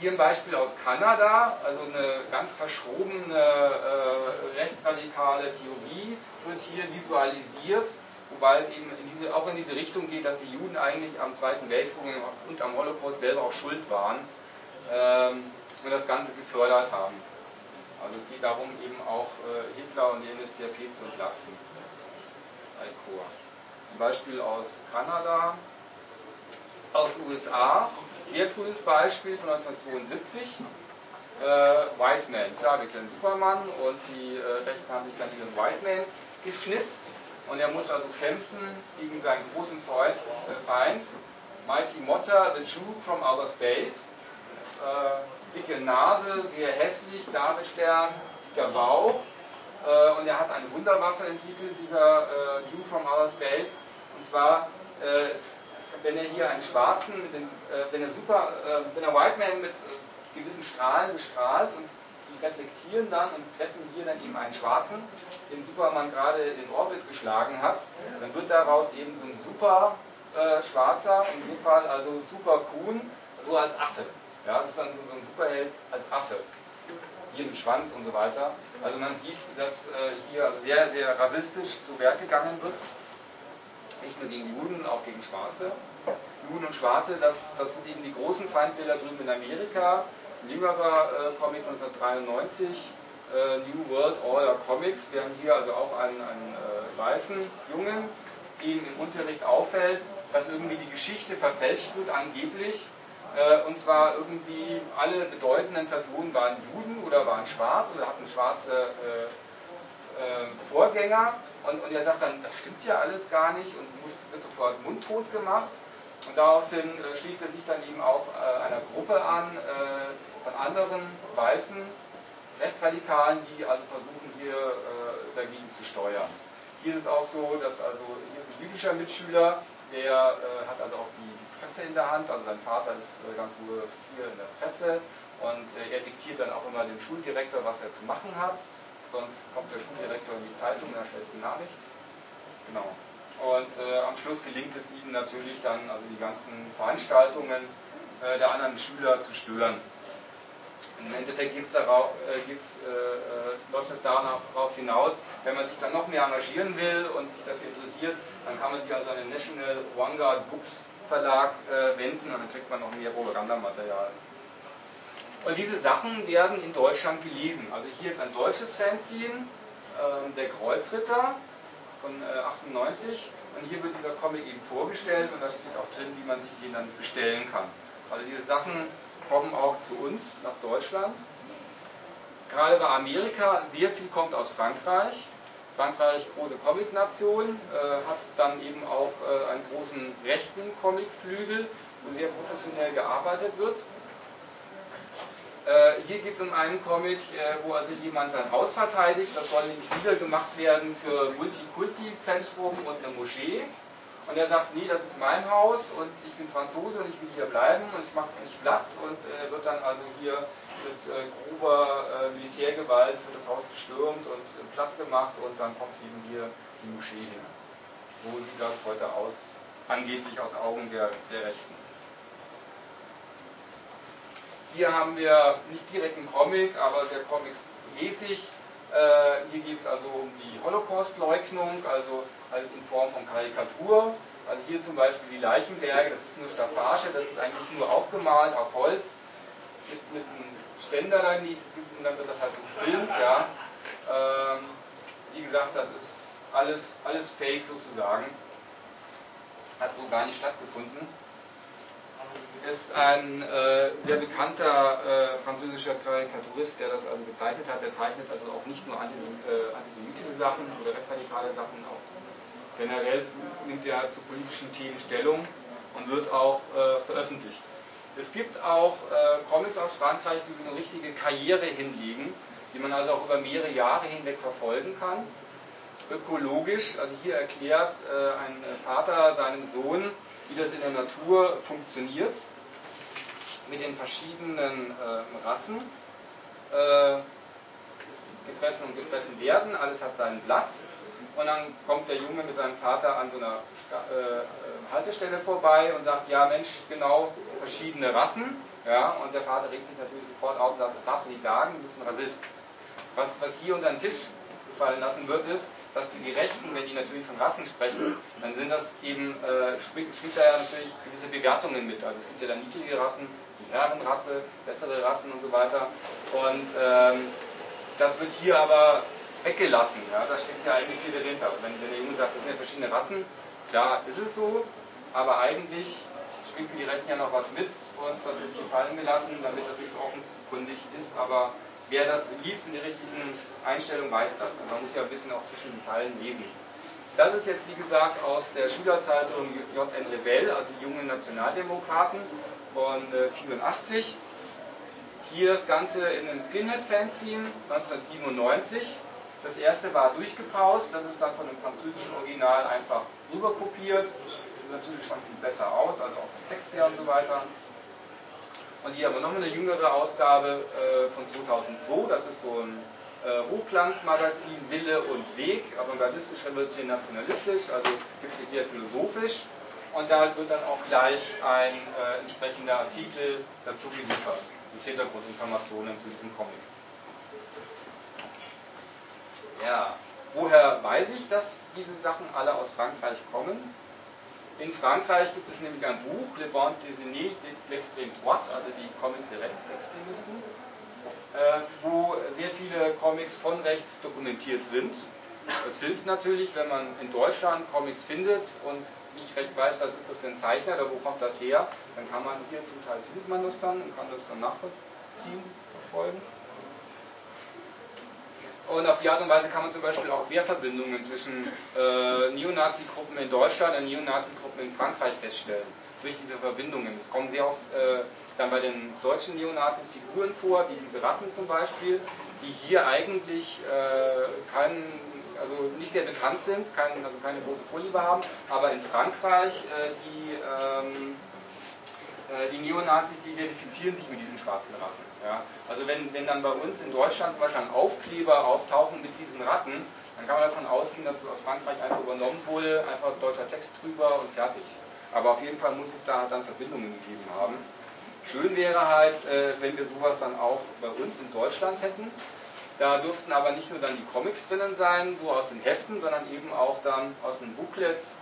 Hier ein Beispiel aus Kanada, also eine ganz verschrobene äh, rechtsradikale Theorie wird hier visualisiert, wobei es eben in diese, auch in diese Richtung geht, dass die Juden eigentlich am Zweiten Weltkrieg und am Holocaust selber auch schuld waren ähm, und das Ganze gefördert haben. Also es geht darum, eben auch äh, Hitler und die NSDAP zu entlasten. Ein Beispiel aus Kanada, aus USA sehr frühes Beispiel von 1972. Äh, White Man. Klar, wir kennen Superman und die äh, Rechten haben sich dann ihren White Man geschnitzt und er muss also kämpfen gegen seinen großen Freund, äh, Feind, Mighty Motta, the Jew from Outer Space. Äh, dicke Nase, sehr hässlich, Davidstern, dicker Bauch. Äh, und er hat eine Wunderwaffe entwickelt, dieser äh, Jew from Outer Space. Und zwar wenn er hier einen Schwarzen, den, äh, wenn er super, äh, wenn er White Man mit äh, gewissen Strahlen bestrahlt und die reflektieren dann und treffen hier dann eben einen Schwarzen, den Superman gerade in den Orbit geschlagen hat, dann wird daraus eben so ein super äh, Schwarzer, in dem Fall also super Kuhn, so als Affe. Ja, das ist dann so, ein Superheld als Affe hier mit Schwanz und so weiter. Also man sieht, dass äh, hier also sehr, sehr rassistisch zu Werk gegangen wird nicht nur gegen Juden, auch gegen Schwarze. Juden und Schwarze, das, das sind eben die großen Feindbilder drüben in Amerika. Ein jüngerer äh, Comic von 1993, äh, New World Order Comics. Wir haben hier also auch einen, einen äh, weißen Jungen, dem im Unterricht auffällt, dass irgendwie die Geschichte verfälscht wird, angeblich. Äh, und zwar irgendwie alle bedeutenden Personen waren Juden oder waren schwarz oder hatten schwarze äh, Vorgänger und, und er sagt dann, das stimmt ja alles gar nicht und muss, wird sofort mundtot gemacht. Und daraufhin äh, schließt er sich dann eben auch äh, einer Gruppe an äh, von anderen weißen Rechtsradikalen, die also versuchen hier äh, dagegen zu steuern. Hier ist es auch so, dass also hier ist ein jüdischer Mitschüler, der äh, hat also auch die Presse in der Hand, also sein Vater ist äh, ganz wohl hier in der Presse und er diktiert dann auch immer dem Schuldirektor, was er zu machen hat. Sonst kommt der Schuldirektor in die Zeitung mit einer schlechten Nachricht. Genau. Und äh, am Schluss gelingt es ihnen natürlich dann, also die ganzen Veranstaltungen äh, der anderen Schüler zu stören. Im Endeffekt geht's darauf, äh, äh, äh, läuft es darauf hinaus, wenn man sich dann noch mehr engagieren will und sich dafür interessiert, dann kann man sich also an den National Vanguard Books Verlag äh, wenden und dann kriegt man noch mehr Propagandamaterial. Und diese Sachen werden in Deutschland gelesen. Also hier jetzt ein deutsches Fanzine, ähm, der Kreuzritter von 98 und hier wird dieser Comic eben vorgestellt und da steht auch drin, wie man sich den dann bestellen kann. Also diese Sachen kommen auch zu uns nach Deutschland. Gerade bei Amerika, sehr viel kommt aus Frankreich. Frankreich, große Comic-Nation, äh, hat dann eben auch äh, einen großen rechten Comicflügel, wo sehr professionell gearbeitet wird. Äh, hier geht es um einen Comic, äh, wo also jemand sein Haus verteidigt. Das soll nämlich wieder gemacht werden für Multikulti-Zentrum und eine Moschee. Und er sagt, nee, das ist mein Haus und ich bin Franzose und ich will hier bleiben und ich mache nicht Platz und äh, wird dann also hier mit äh, grober äh, Militärgewalt wird das Haus gestürmt und äh, platt gemacht und dann kommt eben hier die Moschee hin. So sieht das heute aus, angeblich aus Augen der, der Rechten. Hier haben wir nicht direkt einen Comic, aber der Comic mäßig. Äh, hier geht es also um die Holocaust-Leugnung, also halt in Form von Karikatur. Also hier zum Beispiel die Leichenberge, das ist nur Staffage, das ist eigentlich nur aufgemalt auf Holz mit, mit einem Ständer daneben und dann wird das halt gefilmt, ja. Ähm, wie gesagt, das ist alles, alles fake sozusagen. Hat so gar nicht stattgefunden. Ist ein äh, sehr bekannter äh, französischer Karikaturist, der das also gezeichnet hat. Der zeichnet also auch nicht nur äh, antisemitische Sachen oder rechtsradikale Sachen, auch generell nimmt er zu politischen Themen Stellung und wird auch äh, veröffentlicht. Es gibt auch äh, Comics aus Frankreich, die so eine richtige Karriere hinlegen, die man also auch über mehrere Jahre hinweg verfolgen kann. Ökologisch, also hier erklärt äh, ein Vater seinem Sohn, wie das in der Natur funktioniert, mit den verschiedenen äh, Rassen. Äh, gefressen und gefressen werden, alles hat seinen Platz. Und dann kommt der Junge mit seinem Vater an so einer äh, Haltestelle vorbei und sagt, ja Mensch, genau, verschiedene Rassen. Ja, und der Vater regt sich natürlich sofort auf und sagt, das darfst du nicht sagen, du bist ein Rassist. Was, was hier unter den Tisch fallen lassen wird, ist, dass die Rechten, wenn die natürlich von Rassen sprechen, dann sind das eben, äh, spielt, spielt da ja natürlich gewisse Bewertungen mit. Also es gibt ja dann niedrige Rassen, die Herrenrasse, bessere Rassen und so weiter. Und ähm, das wird hier aber weggelassen. Ja? Da steckt ja eigentlich viel dahinter. Wenn, wenn der Junge sagt, das sind ja verschiedene Rassen, klar ist es so, aber eigentlich schwingt für die Rechten ja noch was mit und das wird hier fallen gelassen, damit das nicht so offenkundig ist. Aber wer das liest in der richtigen Einstellung, weiß das. Und man muss ja ein bisschen auch zwischen den Zeilen lesen. Das ist jetzt, wie gesagt, aus der Schülerzeitung JN Rebell, also die jungen Nationaldemokraten von 84. Äh, hier das Ganze in einem Skinhead-Fanzine 1997. Das erste war durchgepaust, das ist dann von dem französischen Original einfach rüberkopiert. Sieht natürlich schon viel besser aus, also auch vom Text her und so weiter. Und hier haben wir noch eine jüngere Ausgabe äh, von 2002, das ist so ein äh, Hochglanzmagazin Wille und Weg, avantgardistisch, revolutionär nationalistisch, also gibt sich sehr philosophisch. Und da wird dann auch gleich ein äh, entsprechender Artikel dazu geliefert, mit Hintergrundinformationen zu diesem Comic. Ja, woher weiß ich, dass diese Sachen alle aus Frankreich kommen? In Frankreich gibt es nämlich ein Buch, Le Bande dessinée de l'extrême droite, also die Comics der Rechtsextremisten, äh, wo sehr viele Comics von rechts dokumentiert sind. Das hilft natürlich, wenn man in Deutschland Comics findet und nicht recht weiß, was ist das für ein Zeichner oder wo kommt das her, dann kann man hier zum Teil findet man das dann und kann das dann nachvollziehen, verfolgen. Und auf die Art und Weise kann man zum Beispiel auch Querverbindungen zwischen äh, Neonazi-Gruppen in Deutschland und Neonazi-Gruppen in Frankreich feststellen. Durch diese Verbindungen. Es kommen sehr oft äh, dann bei den deutschen Neonazis Figuren vor, wie diese Ratten zum Beispiel, die hier eigentlich äh, keinen, also nicht sehr bekannt sind, kein, also keine große Vorliebe haben, aber in Frankreich äh, die, ähm, äh, die Neonazis, die identifizieren sich mit diesen schwarzen Ratten. Ja? Also wenn, wenn dann bei uns in Deutschland zum Beispiel ein Aufkleber auftauchen mit diesen Ratten, dann kann man davon ausgehen, dass es aus Frankreich einfach übernommen wurde, einfach deutscher Text drüber und fertig. Aber auf jeden Fall muss es da dann Verbindungen gegeben haben. Schön wäre halt, äh, wenn wir sowas dann auch bei uns in Deutschland hätten. Da dürften aber nicht nur dann die Comics drinnen sein, so aus den Heften, sondern eben auch dann aus den Booklets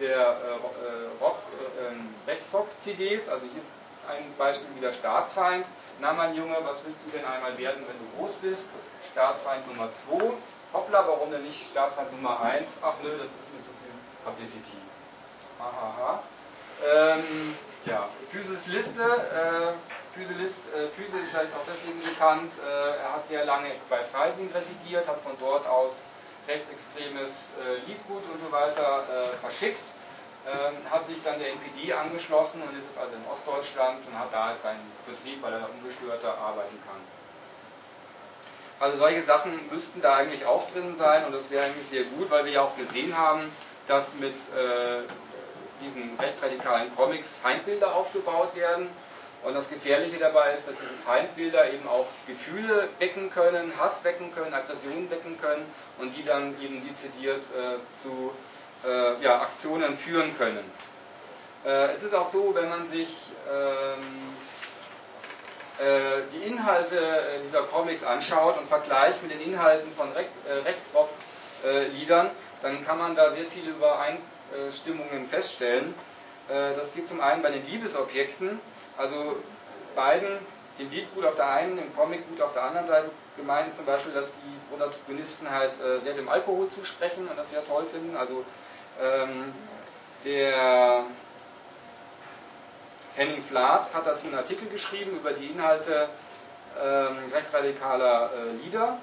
der äh, Rock, äh, Rechtsrock-CDs, also hier ein Beispiel wieder Staatsfeind. Na mein Junge, was willst du denn einmal werden, wenn du groß bist? Staatsfeind Nummer 2. Hoppla, warum denn nicht Staatsfeind Nummer 1? Ach nö, das ist mir zu viel Publicity. Hahaha. Ähm, ja, Physis Liste. Äh, Physe, List, äh, Physe ist vielleicht auch deswegen bekannt. Äh, er hat sehr lange bei Freising residiert, hat von dort aus rechtsextremes äh, Liedgut und so weiter äh, verschickt ähm, hat sich dann der NPD angeschlossen und ist jetzt also in Ostdeutschland und hat da jetzt seinen Vertrieb, weil er ungestörter arbeiten kann. Also solche Sachen müssten da eigentlich auch drin sein und das wäre eigentlich sehr gut, weil wir ja auch gesehen haben, dass mit äh, diesen rechtsradikalen Comics Feindbilder aufgebaut werden. Und das Gefährliche dabei ist, dass diese Feindbilder eben auch Gefühle wecken können, Hass wecken können, Aggressionen wecken können und die dann eben dezidiert äh, zu äh, ja, Aktionen führen können. Äh, es ist auch so, wenn man sich ähm, äh, die Inhalte äh, dieser Comics anschaut und vergleicht mit den Inhalten von Re äh, Rechtsrock-Liedern, dann kann man da sehr viele Übereinstimmungen feststellen. Äh, das geht zum einen bei den Liebesobjekten, also beiden, dem Liedgut auf der einen, dem Comicgut auf der anderen Seite gemeint ist zum Beispiel, dass die Protagonisten halt sehr dem Alkohol zusprechen und das sehr toll finden. Also ähm, der Henning Flath hat dazu einen Artikel geschrieben über die Inhalte ähm, rechtsradikaler äh, Lieder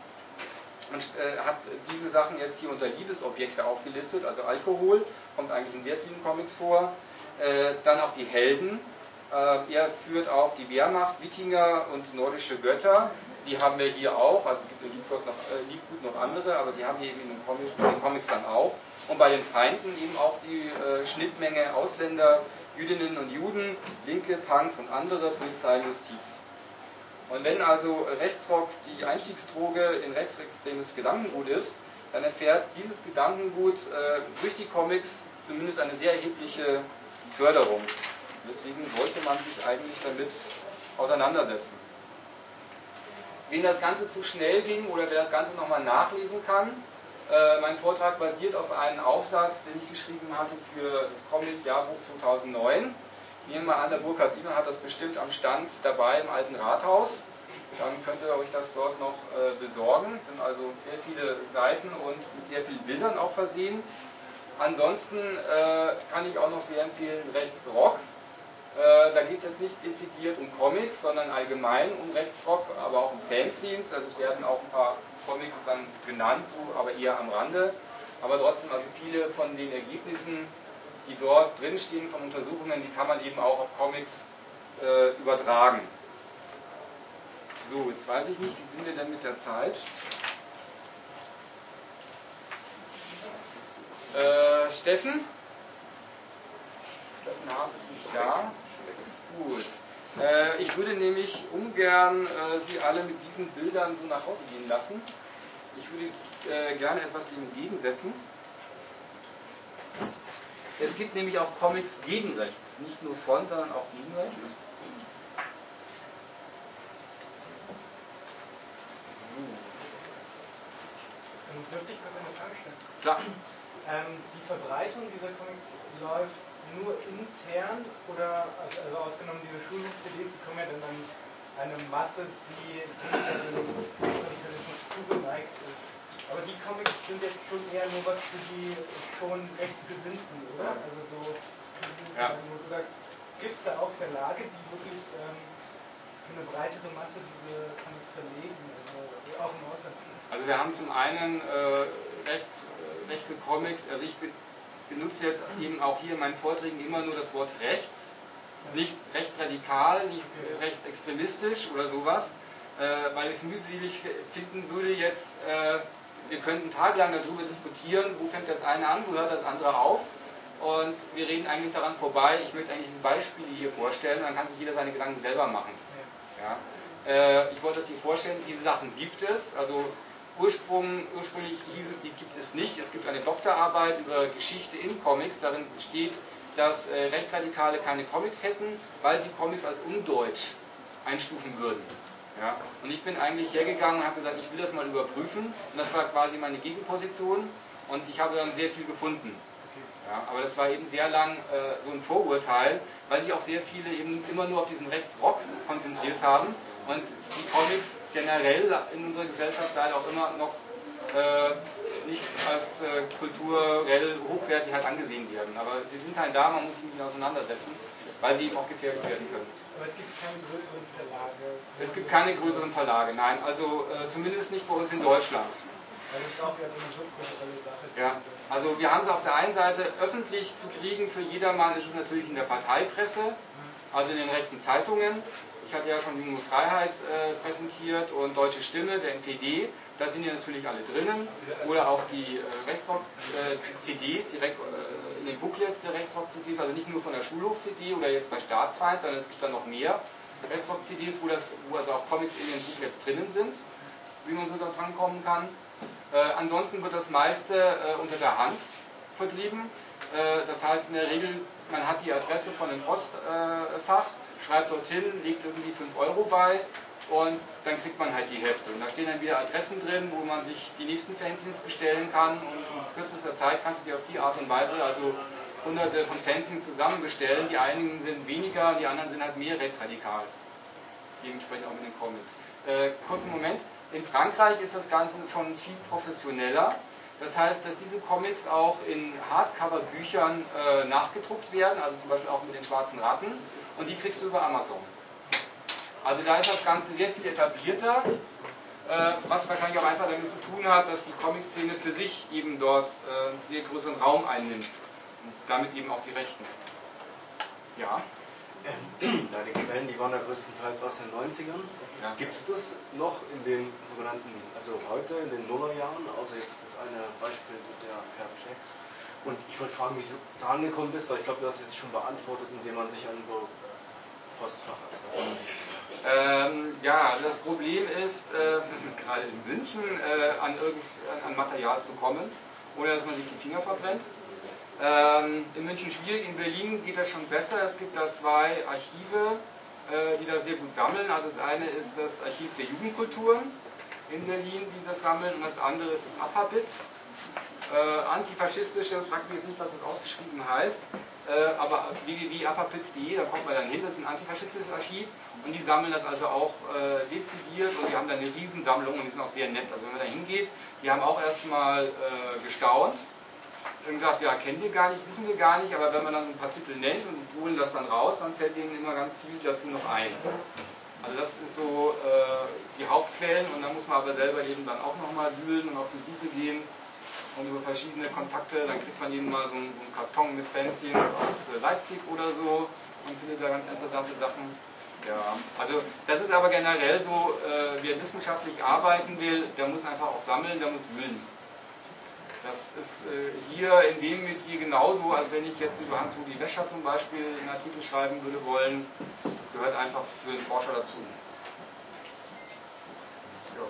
und äh, hat diese Sachen jetzt hier unter Liebesobjekte aufgelistet, also Alkohol kommt eigentlich in sehr vielen Comics vor, äh, dann auch die Helden, äh, er führt auf die Wehrmacht, Wikinger und nordische Götter, die haben wir hier auch, also es gibt in Liedgut noch, äh, Liedgut noch andere, aber die haben wir eben in den, Comics, in den Comics dann auch. Und bei den Feinden eben auch die äh, Schnittmenge Ausländer, Jüdinnen und Juden, Linke, Punks und andere, Polizei, Justiz. Und wenn also Rechtsrock die Einstiegsdroge in rechtsextremes Gedankengut ist, dann erfährt dieses Gedankengut äh, durch die Comics zumindest eine sehr erhebliche Förderung. Deswegen sollte man sich eigentlich damit auseinandersetzen. Wen das Ganze zu schnell ging oder wer das Ganze nochmal nachlesen kann, äh, mein Vortrag basiert auf einem Aufsatz, den ich geschrieben hatte für das Comic-Jahrbuch 2009. Nehmen wir an, der Burkhard Wiener hat das bestimmt am Stand dabei im alten Rathaus. Dann könnt ihr euch das dort noch äh, besorgen. Es sind also sehr viele Seiten und mit sehr vielen Bildern auch versehen. Ansonsten äh, kann ich auch noch sehr empfehlen Rechtsrock. Äh, da geht es jetzt nicht dezidiert um Comics, sondern allgemein um Rechtsrock, aber auch um Fanzines. Also es werden auch ein paar Comics dann genannt, so, aber eher am Rande. Aber trotzdem, also viele von den Ergebnissen, die dort drinstehen von Untersuchungen, die kann man eben auch auf Comics äh, übertragen. So, jetzt weiß ich nicht, wie sind wir denn mit der Zeit? Äh, Steffen? Steffen Haas ist nicht da. Gut. Äh, ich würde nämlich ungern äh, Sie alle mit diesen Bildern so nach Hause gehen lassen. Ich würde äh, gerne etwas dem entgegensetzen. Es gibt nämlich auch Comics gegen rechts, nicht nur von, sondern auch gegen rechts. Dürfte ich kurz eine Frage stellen? Klar. Ähm, die Verbreitung dieser Comics läuft nur intern oder, also, also ausgenommen diese Schulbuch-CDs, die kommen ja dann an eine Masse, die Rechtsradikalismus zugeneigt ist. Aber die Comics sind jetzt schon eher nur was für die schon Rechtsgesinnten, oder? Also so, Ja. oder gibt es da auch Verlage, die wirklich ähm, für eine breitere Masse diese Comics verlegen, also auch im Ausland? Also wir haben zum einen äh, rechts, äh, rechte Comics, also ich benutze jetzt eben auch hier in meinen Vorträgen immer nur das Wort rechts, nicht rechtsradikal, nicht rechtsextremistisch oder sowas, äh, weil ich es mühselig finden würde jetzt, äh, wir könnten tagelang darüber diskutieren, wo fängt das eine an, wo hört das andere auf. Und wir reden eigentlich daran vorbei. Ich möchte eigentlich diese Beispiele hier vorstellen, dann kann sich jeder seine Gedanken selber machen. Ja. Äh, ich wollte das hier vorstellen, diese Sachen gibt es. Also Ursprung, ursprünglich hieß es, die gibt es nicht. Es gibt eine Doktorarbeit über Geschichte in Comics. Darin steht, dass äh, Rechtsradikale keine Comics hätten, weil sie Comics als undeutsch einstufen würden. Ja? Und ich bin eigentlich hergegangen und habe gesagt, ich will das mal überprüfen. Und das war quasi meine Gegenposition. Und ich habe dann sehr viel gefunden. Ja, aber das war eben sehr lang äh, so ein Vorurteil, weil sich auch sehr viele eben immer nur auf diesen Rechtsrock konzentriert haben und die Comics generell in unserer Gesellschaft leider auch immer noch nicht als äh, kulturell hochwertig halt angesehen werden. Aber sie sind halt da, man muss sich mit ihnen auseinandersetzen, weil sie eben auch gefährlich werden können. Aber es gibt keine größeren Verlage? Es gibt keine größeren Verlage, nein. Also äh, zumindest nicht bei uns in Deutschland. Weil das ist auch wieder so eine subkulturelle Sache. Ja, also wir haben es auf der einen Seite öffentlich zu kriegen, für jedermann ist es natürlich in der Parteipresse, also in den rechten Zeitungen. Ich hatte ja schon Junge Freiheit äh, präsentiert und Deutsche Stimme, der NPD. Da sind ja natürlich alle drinnen. Oder auch die äh, Rechtsrock-CDs, äh, direkt äh, in den Booklets der Rechtsrock-CDs, also nicht nur von der Schulhof-CD oder jetzt bei Staatsfeind, sondern es gibt dann noch mehr Rechtsrock-CDs, wo, wo also auch Comics in den Booklets drinnen sind, wie man so da drankommen kann. Äh, ansonsten wird das meiste äh, unter der Hand vertrieben. Äh, das heißt in der Regel, man hat die Adresse von dem Postfach, schreibt dorthin, legt irgendwie 5 Euro bei und dann kriegt man halt die Hefte. Und da stehen dann wieder Adressen drin, wo man sich die nächsten Fanzines bestellen kann und in kürzester Zeit kannst du dir auf die Art und Weise also hunderte von Fanzines zusammen bestellen. Die einigen sind weniger, die anderen sind halt mehr rechtsradikal. Dementsprechend auch mit den Comics. Äh, kurzen Moment. In Frankreich ist das Ganze schon viel professioneller. Das heißt, dass diese Comics auch in Hardcover-Büchern äh, nachgedruckt werden, also zum Beispiel auch mit den schwarzen Ratten, und die kriegst du über Amazon. Also da ist das Ganze sehr viel etablierter, äh, was wahrscheinlich auch einfach damit zu tun hat, dass die Comic-Szene für sich eben dort äh, sehr größeren Raum einnimmt und damit eben auch die Rechten. Ja. Ähm, deine Quellen, die waren ja größtenteils aus den 90ern. Ja. Gibt es das noch in den sogenannten, also heute in den Nullerjahren, außer jetzt das eine Beispiel mit der Perplex? Und ich wollte fragen, wie du da angekommen bist, aber ich glaube, du hast es jetzt schon beantwortet, indem man sich an so Postfach ähm, ja, also das Problem ist, äh, gerade in München äh, an, an Material zu kommen, ohne dass man sich die Finger verbrennt. Ähm, in München schwierig, in Berlin geht das schon besser. Es gibt da zwei Archive, äh, die da sehr gut sammeln. Also das eine ist das Archiv der Jugendkulturen in Berlin, die das sammeln, und das andere ist das AFABITS. Äh, antifaschistisches, fragt mich jetzt nicht, was das ausgeschrieben heißt, äh, aber www.apapitz.de, da kommt man dann hin, das ist ein antifaschistisches Archiv und die sammeln das also auch äh, dezidiert und die haben dann eine Riesensammlung und die sind auch sehr nett. Also wenn man da hingeht, die haben auch erstmal äh, gestaunt und gesagt, ja, kennen wir gar nicht, wissen wir gar nicht, aber wenn man dann ein paar Titel nennt und holen das dann raus, dann fällt denen immer ganz viel dazu noch ein. Also das ist so äh, die Hauptquellen und da muss man aber selber eben dann auch nochmal wühlen und auf die Suche gehen und über verschiedene Kontakte, dann kriegt man eben mal so einen, einen Karton mit Fanzines aus äh, Leipzig oder so und findet da ganz interessante Sachen. Ja, also das ist aber generell so, äh, wer wissenschaftlich arbeiten will, der muss einfach auch sammeln, der muss wühlen. Das ist äh, hier in dem Metier genauso, als wenn ich jetzt über Hans-Rudi Wäscher zum Beispiel einen Artikel schreiben würde wollen. Das gehört einfach für den Forscher dazu. Ja.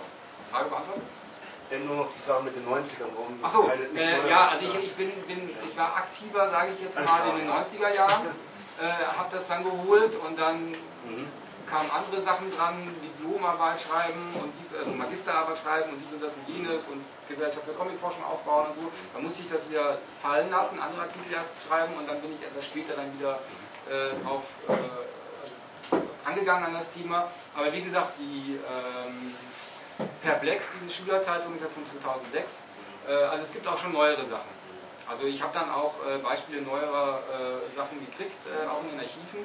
Frage beantwortet? Eben nur noch die Sache mit den 90ern rum. Achso, äh, ja, also ich, ich, bin, bin, ich war aktiver, sage ich jetzt mal, in den 90er Jahren, äh, habe das dann geholt und dann mhm kamen andere Sachen dran, Diplomarbeit schreiben und dies, also Magisterarbeit schreiben und dies und das und jenes und Gesellschaft für Comicforschung aufbauen und so. Da musste ich das wieder fallen lassen, andere Artikel erst schreiben und dann bin ich etwas später dann wieder äh, drauf äh, angegangen an das Thema. Aber wie gesagt, die ähm, Perplex, diese Schülerzeitung ist ja von 2006. Äh, also es gibt auch schon neuere Sachen. Also ich habe dann auch äh, Beispiele neuerer äh, Sachen gekriegt, äh, auch in den Archiven.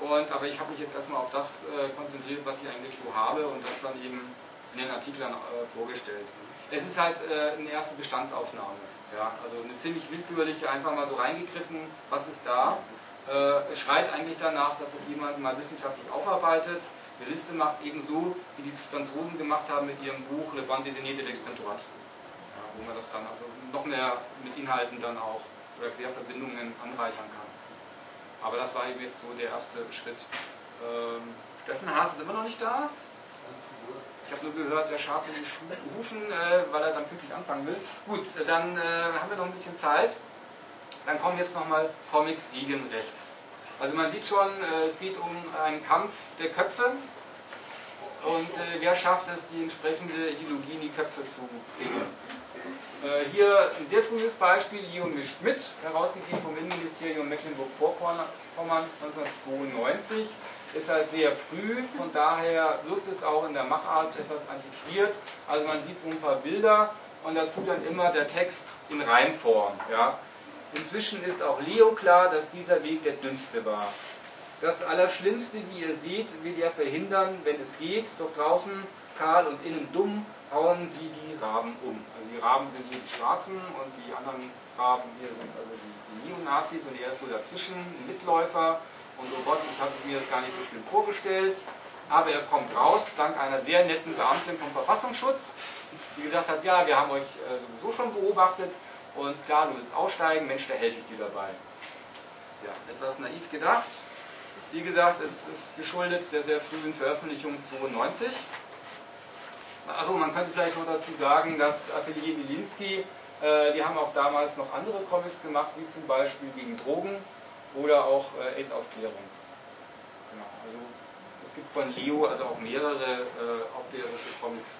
Und, aber ich habe mich jetzt erstmal auf das äh, konzentriert, was ich eigentlich so habe und das dann eben in den Artikeln äh, vorgestellt. Es ist halt äh, eine erste Bestandsaufnahme. Ja? Also eine ziemlich willkürliche, einfach mal so reingegriffen, was ist da. Äh, es schreit eigentlich danach, dass es jemand mal wissenschaftlich aufarbeitet, eine Liste macht, ebenso wie die Franzosen gemacht haben mit ihrem Buch Le Bande Dessiné de l'Expectorat. Ja, wo man das dann also noch mehr mit Inhalten dann auch oder Querverbindungen anreichern kann. Aber das war eben jetzt so der erste Schritt. Ähm, Steffen Haas ist immer noch nicht da. Ich habe nur gehört, der scharrt in die Hufen, äh, weil er dann pünktlich anfangen will. Gut, dann äh, haben wir noch ein bisschen Zeit. Dann kommen jetzt nochmal Comics gegen rechts. Also man sieht schon, äh, es geht um einen Kampf der Köpfe. Und äh, wer schafft es, die entsprechende Ideologie in die Köpfe zu bringen? Äh, hier ein sehr frühes Beispiel, Leon Schmidt, herausgegeben vom Innenministerium Mecklenburg-Vorpommern 1992. Ist halt sehr früh, von daher wirkt es auch in der Machart etwas antiquiert. Also man sieht so ein paar Bilder und dazu dann immer der Text in Reimform. Ja. Inzwischen ist auch Leo klar, dass dieser Weg der dünnste war. Das Allerschlimmste, wie ihr seht, will er verhindern, wenn es geht, doch draußen kahl und innen dumm, hauen sie die Raben um. Also die Raben sind hier die Schwarzen und die anderen Raben hier sind also die, Neonazis und er ist so dazwischen, ein Mitläufer. Und oh Gott, ich habe mir das gar nicht so schön vorgestellt. Aber er kommt raus, dank einer sehr netten Beamtin vom Verfassungsschutz, die gesagt hat, ja, wir haben euch äh, sowieso schon beobachtet und klar, du willst aussteigen, Mensch, da helfe ich dir dabei. Ja, etwas naiv gedacht. Wie gesagt, es ist geschuldet der sehr frühen Veröffentlichung 92. Also man könnte vielleicht noch dazu sagen, dass Atelier Wilinski, äh, die haben auch damals noch andere Comics gemacht, wie zum Beispiel gegen Drogen oder auch äh, AIDS-Aufklärung. Genau, also es gibt von Leo also auch mehrere äh, aufklärerische Comics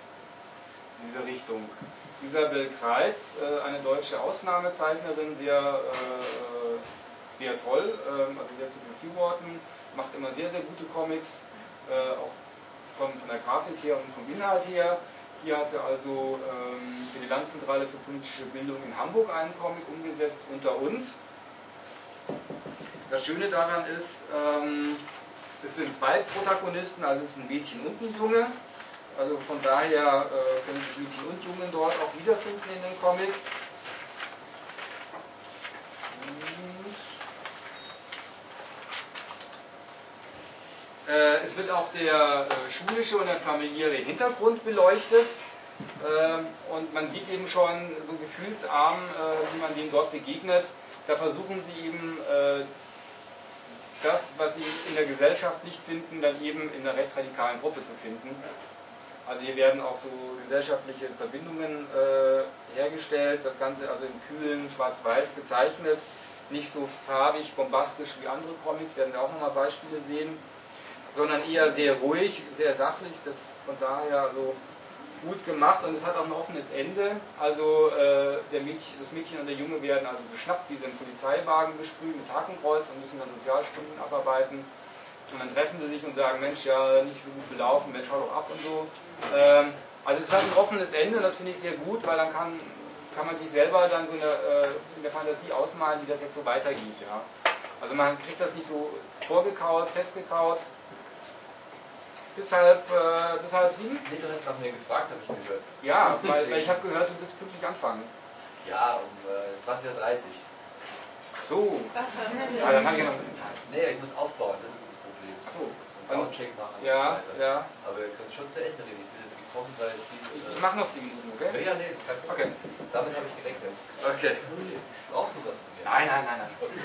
in dieser Richtung. Isabel Kreitz, äh, eine deutsche Ausnahmezeichnerin, sehr, äh, sehr toll, ähm, also sehr zu befürworten, macht immer sehr, sehr gute Comics, äh, auch von, von der Grafik her und vom Inhalt her. Hier hat sie also ähm, für die Landzentrale für politische Bildung in Hamburg einen Comic umgesetzt, unter uns. Das Schöne daran ist, ähm, es sind zwei Protagonisten, also es ist ein Mädchen und ein Junge. Also von daher äh, können sich Mädchen und Jungen dort auch wiederfinden in dem Comic. Äh, es wird auch der äh, schulische und der familiäre Hintergrund beleuchtet. Ähm, und man sieht eben schon so gefühlsarm, äh, wie man denen dort begegnet. Da versuchen sie eben äh, das, was sie in der Gesellschaft nicht finden, dann eben in der rechtsradikalen Gruppe zu finden. Also hier werden auch so gesellschaftliche Verbindungen äh, hergestellt, das Ganze also im kühlen Schwarz-Weiß gezeichnet, nicht so farbig, bombastisch wie andere Comics, werden wir auch nochmal Beispiele sehen, sondern eher sehr ruhig, sehr sachlich, das von daher so gut gemacht und es hat auch ein offenes Ende. Also äh, der Mädchen, das Mädchen und der Junge werden also geschnappt, wie sie im Polizeiwagen besprühen mit Hakenkreuz und müssen dann Sozialstunden abarbeiten. Und dann treffen sie sich und sagen, Mensch, ja, nicht so gut belaufen, Mensch, hau doch ab und so. Ähm, also es hat ein offenes Ende und das finde ich sehr gut, weil dann kann, kann man sich selber dann so in der, äh, in der Fantasie ausmalen, wie das jetzt so weitergeht. Ja. Also man kriegt das nicht so vorgekaut, festgekaut. Bis halb, äh, bis halb sieben? Nee, du hast nach mir gefragt, habe ich gehört. Ja, weil, weil ich habe gehört, du bist pünktlich anfangen. Ja, um äh, 20.30 Uhr. Ach so. Ja, dann habe ich ja noch ein bisschen Zeit. Nee, ich muss aufbauen, das ist das Problem. Ach so. Und Soundcheck machen Ja, und so weiter. ja. Aber wir können schon zu Ende reden. Ich bin jetzt gekommen, weil es hieß. Ich, äh, ich mache noch 10 Minuten, okay? Ja, nee, das ist kein Okay. Problem. Damit habe ich gerechnet. Okay. Brauchst du was von mir? Nein, nein, nein, nein. Okay.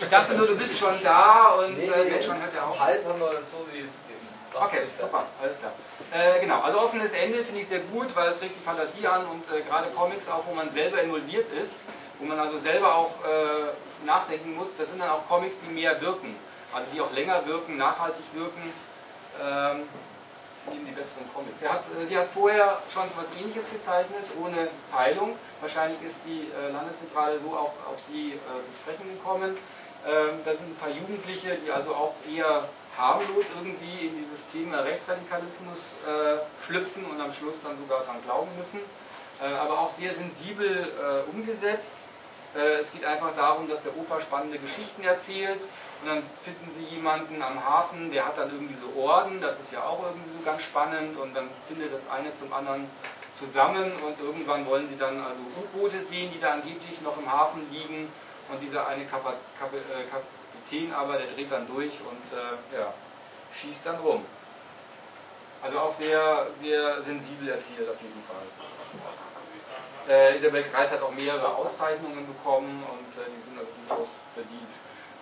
Ich dachte nur, du bist schon da und Nee, äh, nee, Mensch, man hört ja auch. halb haben wir so wie Okay, super, alles klar. Äh, genau, also offenes Ende finde ich sehr gut, weil es regt die Fantasie an und äh, gerade Comics auch, wo man selber involviert ist, wo man also selber auch äh, nachdenken muss, das sind dann auch Comics, die mehr wirken, also die auch länger wirken, nachhaltig wirken, ähm, eben die besseren Comics. Sie hat, äh, sie hat vorher schon was ähnliches gezeichnet, ohne Peilung. Wahrscheinlich ist die äh, Landeszentrale so auch auf sie äh, zu sprechen gekommen. Ähm, das sind ein paar Jugendliche, die also auch eher harmlos irgendwie in dieses Thema Rechtsradikalismus äh, schlüpfen und am Schluss dann sogar daran glauben müssen, äh, aber auch sehr sensibel äh, umgesetzt. Es geht einfach darum, dass der Opa spannende Geschichten erzählt und dann finden sie jemanden am Hafen, der hat dann irgendwie so Orden, das ist ja auch irgendwie so ganz spannend und dann findet das eine zum anderen zusammen und irgendwann wollen sie dann also U-Boote sehen, die da angeblich noch im Hafen liegen und dieser eine Kapa Kap äh, Kapitän aber, der dreht dann durch und äh, ja, schießt dann rum. Also auch sehr, sehr sensibel erzählt auf jeden Fall. Äh, Isabel Kreis hat auch mehrere Auszeichnungen bekommen und äh, die sind also durchaus verdient.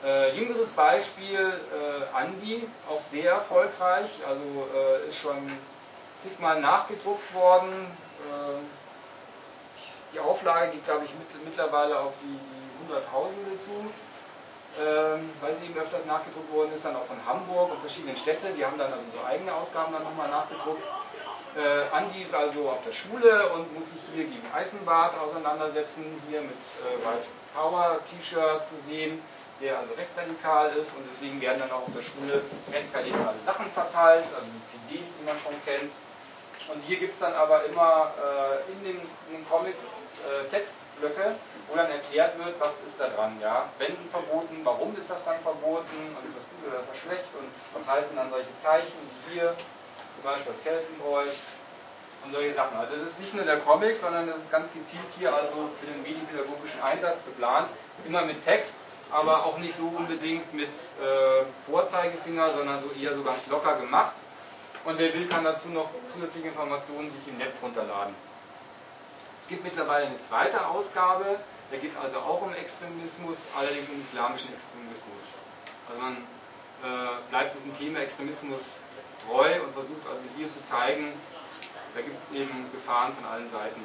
Äh, jüngeres Beispiel, äh, Andi, auch sehr erfolgreich, also äh, ist schon zigmal nachgedruckt worden. Äh, die Auflage geht, glaube ich, mit, mittlerweile auf die, die Hunderttausende zu. Ähm, weil sie eben öfters nachgedruckt worden ist, dann auch von Hamburg und verschiedenen Städten. Die haben dann also so eigene Ausgaben dann nochmal nachgedruckt. Äh, Andi ist also auf der Schule und muss sich hier gegen Eisenbart auseinandersetzen, hier mit äh, White Power T-Shirt zu sehen, der also rechtsradikal ist und deswegen werden dann auch auf der Schule rechtsradikale Sachen verteilt, also CDs, die man schon kennt. Und hier gibt es dann aber immer äh, in, den, in, den, Comics äh, Textblöcke, wo dann erklärt wird, was ist da dran. Ja? Wenden verboten, warum ist das dann verboten und ist das gut oder ist das schlecht und was heißen dann solche Zeichen wie hier zum Beispiel das Keltenbräus und solche Sachen. Also es ist nicht nur der Comic, sondern es ist ganz gezielt hier also für den medienpädagogischen Einsatz geplant, immer mit Text, aber auch nicht so unbedingt mit äh, Vorzeigefinger, sondern so eher so ganz locker gemacht. Und wer will, kann dazu noch zusätzliche Informationen sich im Netz runterladen. Es gibt mittlerweile eine zweite Ausgabe, da geht es also auch um Extremismus, allerdings um islamischen Extremismus. Also man äh, bleibt diesem Thema Extremismus treu und versucht also hier zu zeigen, da gibt es eben Gefahren von allen Seiten.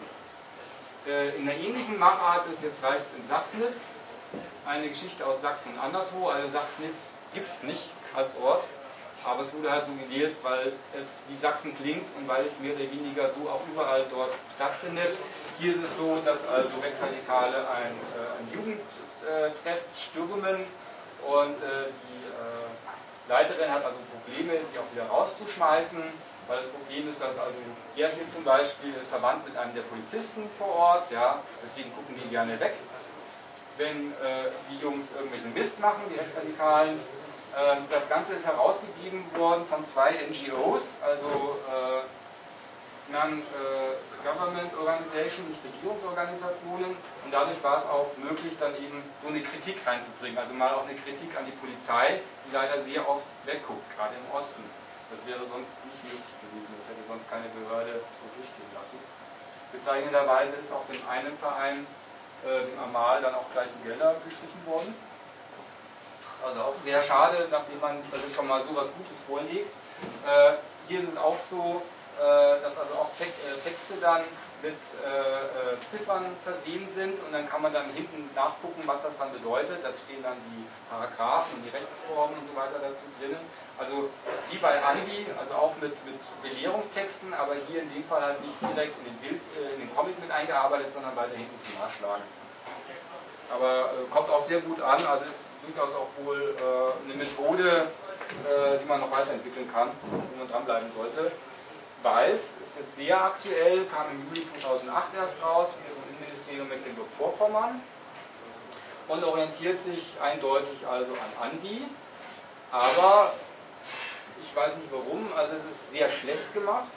Äh, in einer ähnlichen Machart ist jetzt Reichts in Sachsnitz, eine Geschichte aus Sachsen und anderswo. Also Sachsnitz gibt es nicht als Ort, aber es wurde halt so gewählt, weil es wie Sachsen klingt und weil es mehr oder weniger so auch überall dort stattfindet. Hier ist es so, dass also Rechtsradikale ein, äh, ein Jugendtreff stürmen und äh, die äh, Leiterin hat also Probleme, die auch wieder rauszuschmeißen, weil das Problem ist, dass also er hier zum Beispiel ist verwandt mit einem der Polizisten vor Ort, ja, deswegen gucken die gerne weg. Wenn äh, die Jungs irgendwelchen Mist machen, die Rechtsradikalen, das Ganze ist herausgegeben worden von zwei NGOs, also äh, Non-Government Organization, nicht Regierungsorganisationen. Und dadurch war es auch möglich, dann eben so eine Kritik reinzubringen. Also mal auch eine Kritik an die Polizei, die leider sehr oft wegguckt, gerade im Osten. Das wäre sonst nicht möglich gewesen. Das hätte sonst keine Behörde so durchgehen lassen. Bezeichnenderweise ist auch dem einen Verein, äh, dem Amal, dann auch gleich die Gelder gestrichen worden. Also auch sehr schade, nachdem man schon mal so was Gutes vorlegt. Äh, hier ist es auch so, äh, dass also auch äh, Texte dann mit äh, Ziffern versehen sind und dann kann man dann hinten nachgucken, was das dann bedeutet. Da stehen dann die Paragraphen die Rechtsformen und so weiter dazu drinnen. Also wie bei Andi, also auch mit, mit Belehrungstexten, aber hier in dem Fall halt nicht direkt in den, Bild, in den Comic mit eingearbeitet, sondern weiter hinten zum Nachschlagen. Aber äh, kommt auch sehr gut an, also ist durchaus auch wohl äh, eine Methode, äh, die man noch weiterentwickeln kann, wo man dranbleiben sollte. Weiß ist jetzt sehr aktuell, kam im Juli 2008 erst raus, im Innenministerium Mecklenburg-Vorpommern und orientiert sich eindeutig also an Andi, aber ich weiß nicht warum, also es ist sehr schlecht gemacht.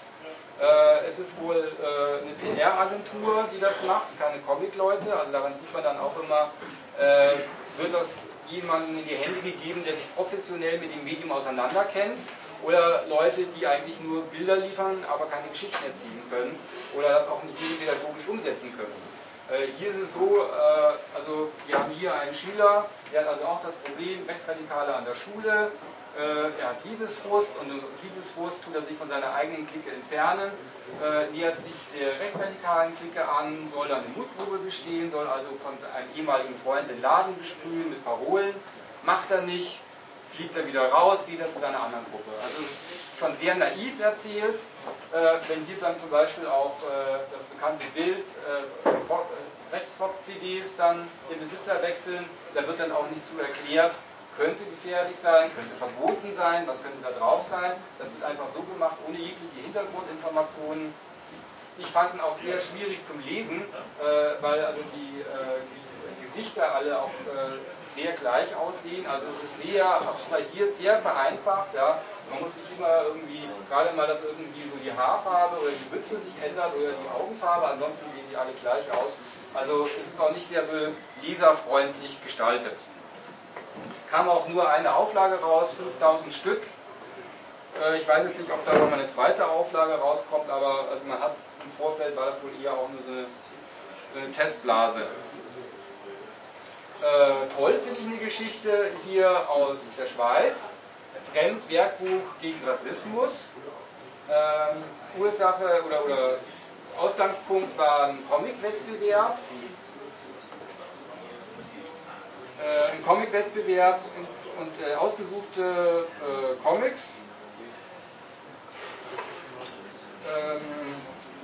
Äh, es ist wohl äh, eine PR-Agentur, die das macht, keine Comic-Leute, also daran sieht man dann auch immer, äh, wird das jemandem in die Hände gegeben, der sich professionell mit dem Medium auseinanderkennt? Oder Leute, die eigentlich nur Bilder liefern, aber keine Geschichten erzählen können? Oder das auch nicht pädagogisch umsetzen können. Äh, hier ist es so, äh, also wir haben hier einen Schüler, der hat also auch das Problem, Rechtsradikale an der Schule, äh, er hat Liebesfrust und aus Liebesfrust tut er sich von seiner eigenen Clique entfernen, äh, nähert sich der rechtsradikalen Clique an, soll dann eine Mutprobe bestehen, soll also von einem ehemaligen Freund den Laden besprühen mit Parolen, macht er nicht, fliegt er wieder raus, geht er zu seiner anderen Gruppe. Also schon sehr naiv erzählt. Äh, wenn hier dann zum Beispiel auch äh, das bekannte Bild äh, Rechtshop-CDs dann den Besitzer wechseln, da wird dann auch nicht zu erklärt, könnte gefährlich sein, könnte verboten sein, was könnte da drauf sein. Das wird einfach so gemacht, ohne jegliche Hintergrundinformationen. Ich fand ihn auch sehr schwierig zum Lesen, äh, weil also die, äh, die Gesichter alle auch äh, sehr gleich aussehen. Also es ist sehr abstrahiert, sehr vereinfacht. Ja. Man muss sich immer irgendwie, gerade mal, dass irgendwie so die Haarfarbe oder die Mütze sich ändert oder die Augenfarbe, ansonsten sehen die alle gleich aus. Also es ist auch nicht sehr leserfreundlich gestaltet. Kam auch nur eine Auflage raus, 5000 Stück. Äh, Ich weiß jetzt nicht, ob da noch mal eine zweite Auflage rauskommt, aber also man hat im Vorfeld war das wohl eher auch nur so eine, so eine Testblase. Äh, toll finde ich eine Geschichte hier aus der Schweiz. Fremdwerkbuch gegen Rassismus. Ähm, Ursache oder, oder Ausgangspunkt war ein Comicwettbewerb. Äh, ein Comicwettbewerb und, und äh, ausgesuchte äh, Comics ähm,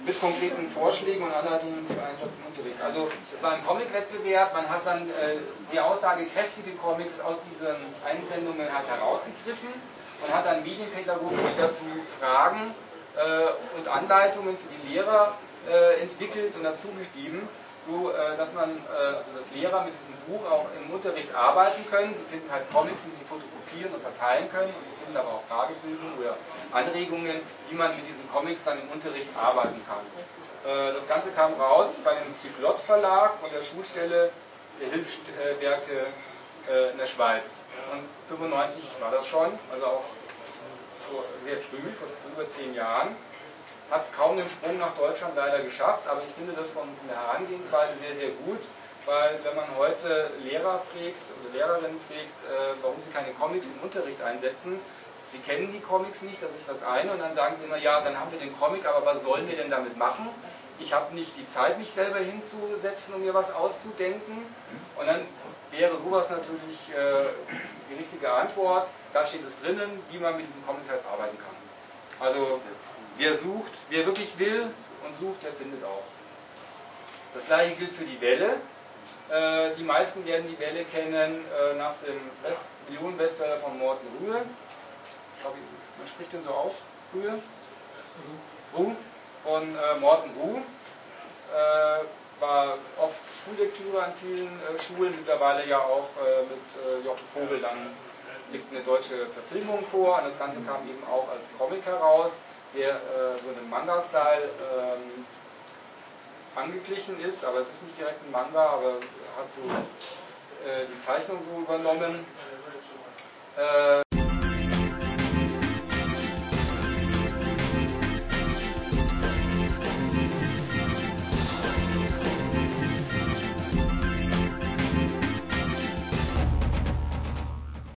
mit konkreten Vorschlägen und Anleitungen für Einsatz im Unterricht. Also es war ein Comic-Wettbewerb, man hat dann äh, sehr aussagekräftige Comics aus diesen Einsendungen halt herausgegriffen und hat dann medienpädagogisch dazu Fragen äh, und Anleitungen für die Lehrer äh, entwickelt und dazu gegeben, so äh, dass man, äh, also dass Lehrer mit diesem Buch auch im Unterricht arbeiten können. Sie finden halt Comics, die sie fotokopieren und verteilen können und sie finden aber auch Fragebögen oder Anregungen, wie man mit diesen Comics dann im Unterricht arbeiten kann. Äh, das Ganze kam raus bei dem Zyklot Verlag und der Schulstelle der Hilfswerke äh, in der Schweiz. Und 95 war das schon, also auch vor, sehr früh, vor über zehn Jahren hat kaum den Sprung nach Deutschland leider geschafft, aber ich finde das von, von der Herangehensweise sehr, sehr gut, weil wenn man heute Lehrer pflegt oder Lehrerinnen pflegt, äh, warum sie keine Comics im Unterricht einsetzen, sie kennen die Comics nicht, das ist das eine, und dann sagen sie immer, ja, dann haben wir den Comic, aber was sollen wir denn damit machen? Ich habe nicht die Zeit, mich selber hinzusetzen, um mir was auszudenken. Und dann wäre sowas natürlich äh, die richtige Antwort. Da steht es drinnen, wie man mit diesen Comics halt arbeiten kann. Also Wer sucht, wer wirklich will und sucht, der findet auch. Das gleiche gilt für die Welle. Äh, die meisten werden die Welle kennen äh, nach dem Best Millionenbestseller von Morten Rühe. Ich glaube, man spricht den so aus. Rühe? Ruh. Von äh, Morten Ruh. Äh, war oft Schullektüre an vielen äh, Schulen, mittlerweile ja auch äh, mit Jochen Vogel dann liegt eine deutsche Verfilmung vor und das Ganze kam eben auch als Comic heraus der äh, so einem Manga-Style ähm, angeglichen ist, aber es ist nicht direkt ein Manga, aber hat so äh, die Zeichnung so übernommen. Äh,